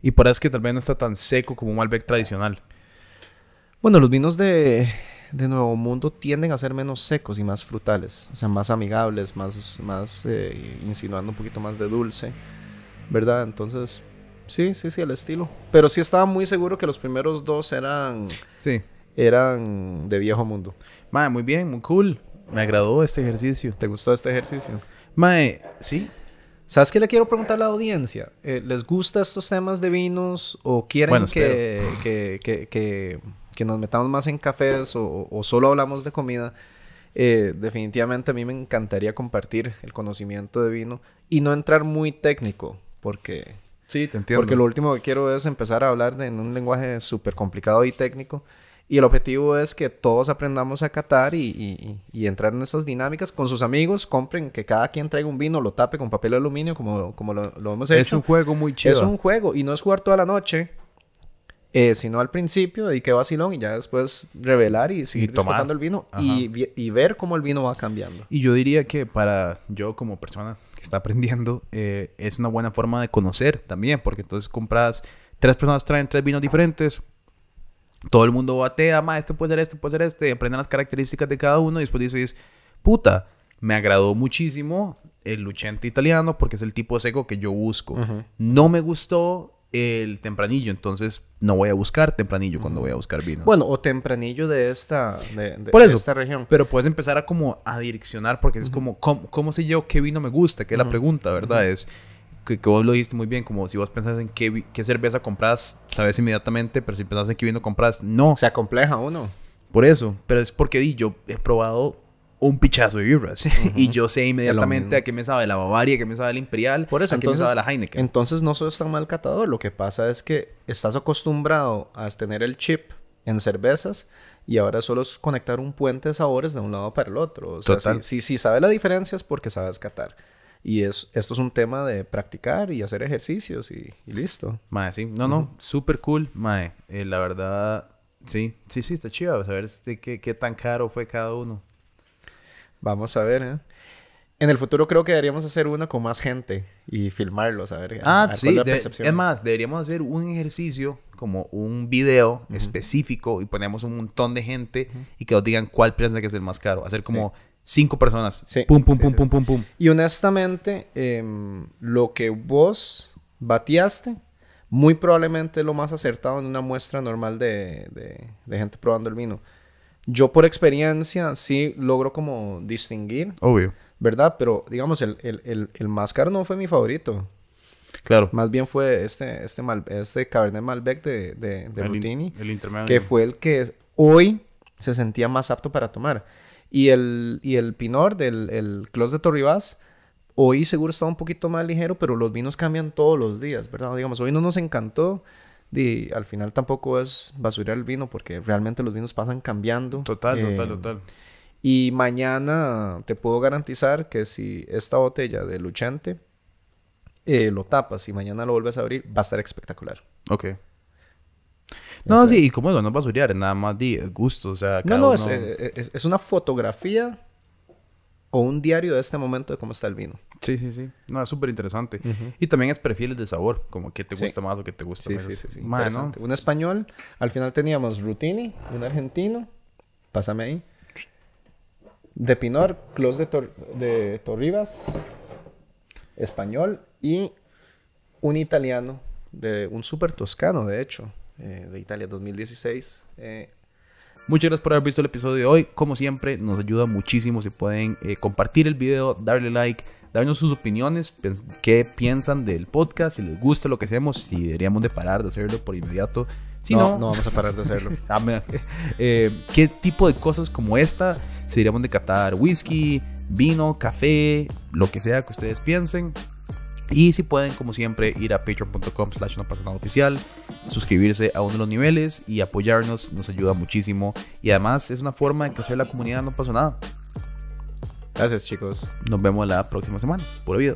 Y por eso es que tal vez no está tan seco como un Malbec tradicional. Bueno, los vinos de, de Nuevo Mundo tienden a ser menos secos y más frutales, o sea, más amigables, más, más eh, insinuando un poquito más de dulce, ¿verdad? Entonces, sí, sí, sí, el estilo. Pero sí estaba muy seguro que los primeros dos eran, Sí. eran de viejo mundo. Mae, muy bien, muy cool. Me agradó este ejercicio. ¿Te gustó este ejercicio? Mae, sí. ¿Sabes qué le quiero preguntar a la audiencia? Eh, ¿Les gustan estos temas de vinos o quieren Bueno, que, que, que, que- que nos metamos más en cafés o, o solo hablamos de comida? Eh, definitivamente a mí me encantaría compartir el conocimiento de vino y no entrar muy técnico, porque, Sí, te entiendo. porque lo último que quiero es empezar a hablar de, en un lenguaje súper complicado y técnico. Y el objetivo es que todos aprendamos a catar y, y- y entrar en esas dinámicas con sus amigos. Compren que cada quien traiga un vino, lo tape con papel aluminio, como, como lo, lo hemos hecho. es un juego muy chido. Es un juego y no es jugar toda la noche, eh, sino al principio y que vacilón y ya después revelar y seguir tomar. disfrutando el vino y, y ver cómo el vino va cambiando. Y yo diría que para yo como persona que está aprendiendo, eh, es una buena forma de conocer también, porque entonces compras, tres personas traen tres vinos diferentes, todo el mundo batea, ma, este puede ser este, puede ser este, aprenden las características de cada uno y después dices, puta, me agradó muchísimo el luchente italiano porque es el tipo seco que yo busco. Ujú. No me gustó el tempranillo, entonces no voy a buscar tempranillo cuando voy a buscar vinos. Bueno, o tempranillo de esta, de, de- Por de eso. esta región. Pero puedes empezar a como a direccionar porque es como, ¿cómo, cómo sé yo qué vino me gusta? Que es la pregunta, ¿verdad? Es que, que vos lo dijiste muy bien, como si vos pensás en qué, qué cerveza compras, sabes inmediatamente, pero si pensás en qué vino compras, no. Se acompleja uno. por eso, pero es porque di, yo he probado un pichazo de birras *laughs* y yo sé inmediatamente a qué me sabe la Bavaria, a qué me sabe la Imperial, Por eso, a qué entonces, me sabe la Heineken. entonces no sos tan mal catador. Lo que pasa es que estás acostumbrado a tener el chip en cervezas y ahora solo es conectar un puente de sabores de un lado para el otro. O sea, Total. si, si, si sabes la diferencia es porque sabes catar. Y es, esto es un tema de practicar y hacer ejercicios y, y listo. Mae, sí. No, no, súper cool, mae. Eh, la verdad, sí, sí, sí, está chido. Saber este, qué, qué tan caro fue cada uno. Vamos a ver, ¿eh? En el futuro creo que deberíamos hacer uno con más gente y filmarlos, a ver. Ah, a sí. de- es más, deberíamos hacer un ejercicio como un video específico y ponemos un montón de gente y que nos digan cuál piensan que es el más caro. Hacer como cinco personas. Sí, Pum, pum, sí, pum, sí. pum, pum, pum. Y honestamente, em, lo que vos bateaste, muy probablemente es lo más acertado en una muestra normal de, de- de gente probando el vino. Yo por experiencia sí logro como distinguir, Obvio. ¿verdad? Pero digamos, el, el, el, el más caro no fue mi favorito. Claro. Más bien fue este, este, Mal- este Cabernet Malbec de, de, de El in- Rutini. el intermedio. que fue el que hoy se sentía más apto para tomar. Y el, y el Pinot del el Clos de Torribás, hoy seguro estaba un poquito más ligero, pero los vinos cambian todos los días, ¿verdad? Digamos, hoy no nos encantó. Y al final tampoco es basurar el vino porque realmente los vinos pasan cambiando. Total, Eh, total, total. Y mañana te puedo garantizar que si esta botella de Luchante eh, lo tapas y mañana lo vuelves a abrir, va a estar espectacular. Ok. No, sí, y como digo, no es basurear, es nada más de gusto, o sea, No, cada no, es, uno- eh, es, es una fotografía o un diario de este momento de cómo está el vino. Sí, sí, sí. No, es súper interesante. Y también es perfiles de sabor, como que te Sí. gusta más o que te gusta Sí, menos. sí, sí, sí. Un español, al final teníamos Rutini, un argentino, pásame ahí. De Pinor, Clos de, Tor- de Torribas, español, y un italiano, de un super toscano, de hecho, eh, de Italia 2016. eh, Muchas gracias por haber visto el episodio de hoy. Como siempre, nos ayuda muchísimo si pueden eh, compartir el video, darle like, darnos sus opiniones, qué piensan del podcast, si les gusta lo que hacemos, si deberíamos de parar de hacerlo por inmediato. Si no, no, no vamos a parar de hacerlo. *laughs* Ah, eh, ¿Qué tipo de cosas como esta se deberíamos de catar? Whisky, vino, café, lo que sea que ustedes piensen. Y si pueden, como siempre, ir a patreon.com slash no pasa nada oficial, suscribirse a uno de los niveles y apoyarnos, nos ayuda muchísimo. Y además es una forma de crecer la comunidad, no pasa nada. Gracias, chicos. Nos vemos la próxima semana. Pura vida.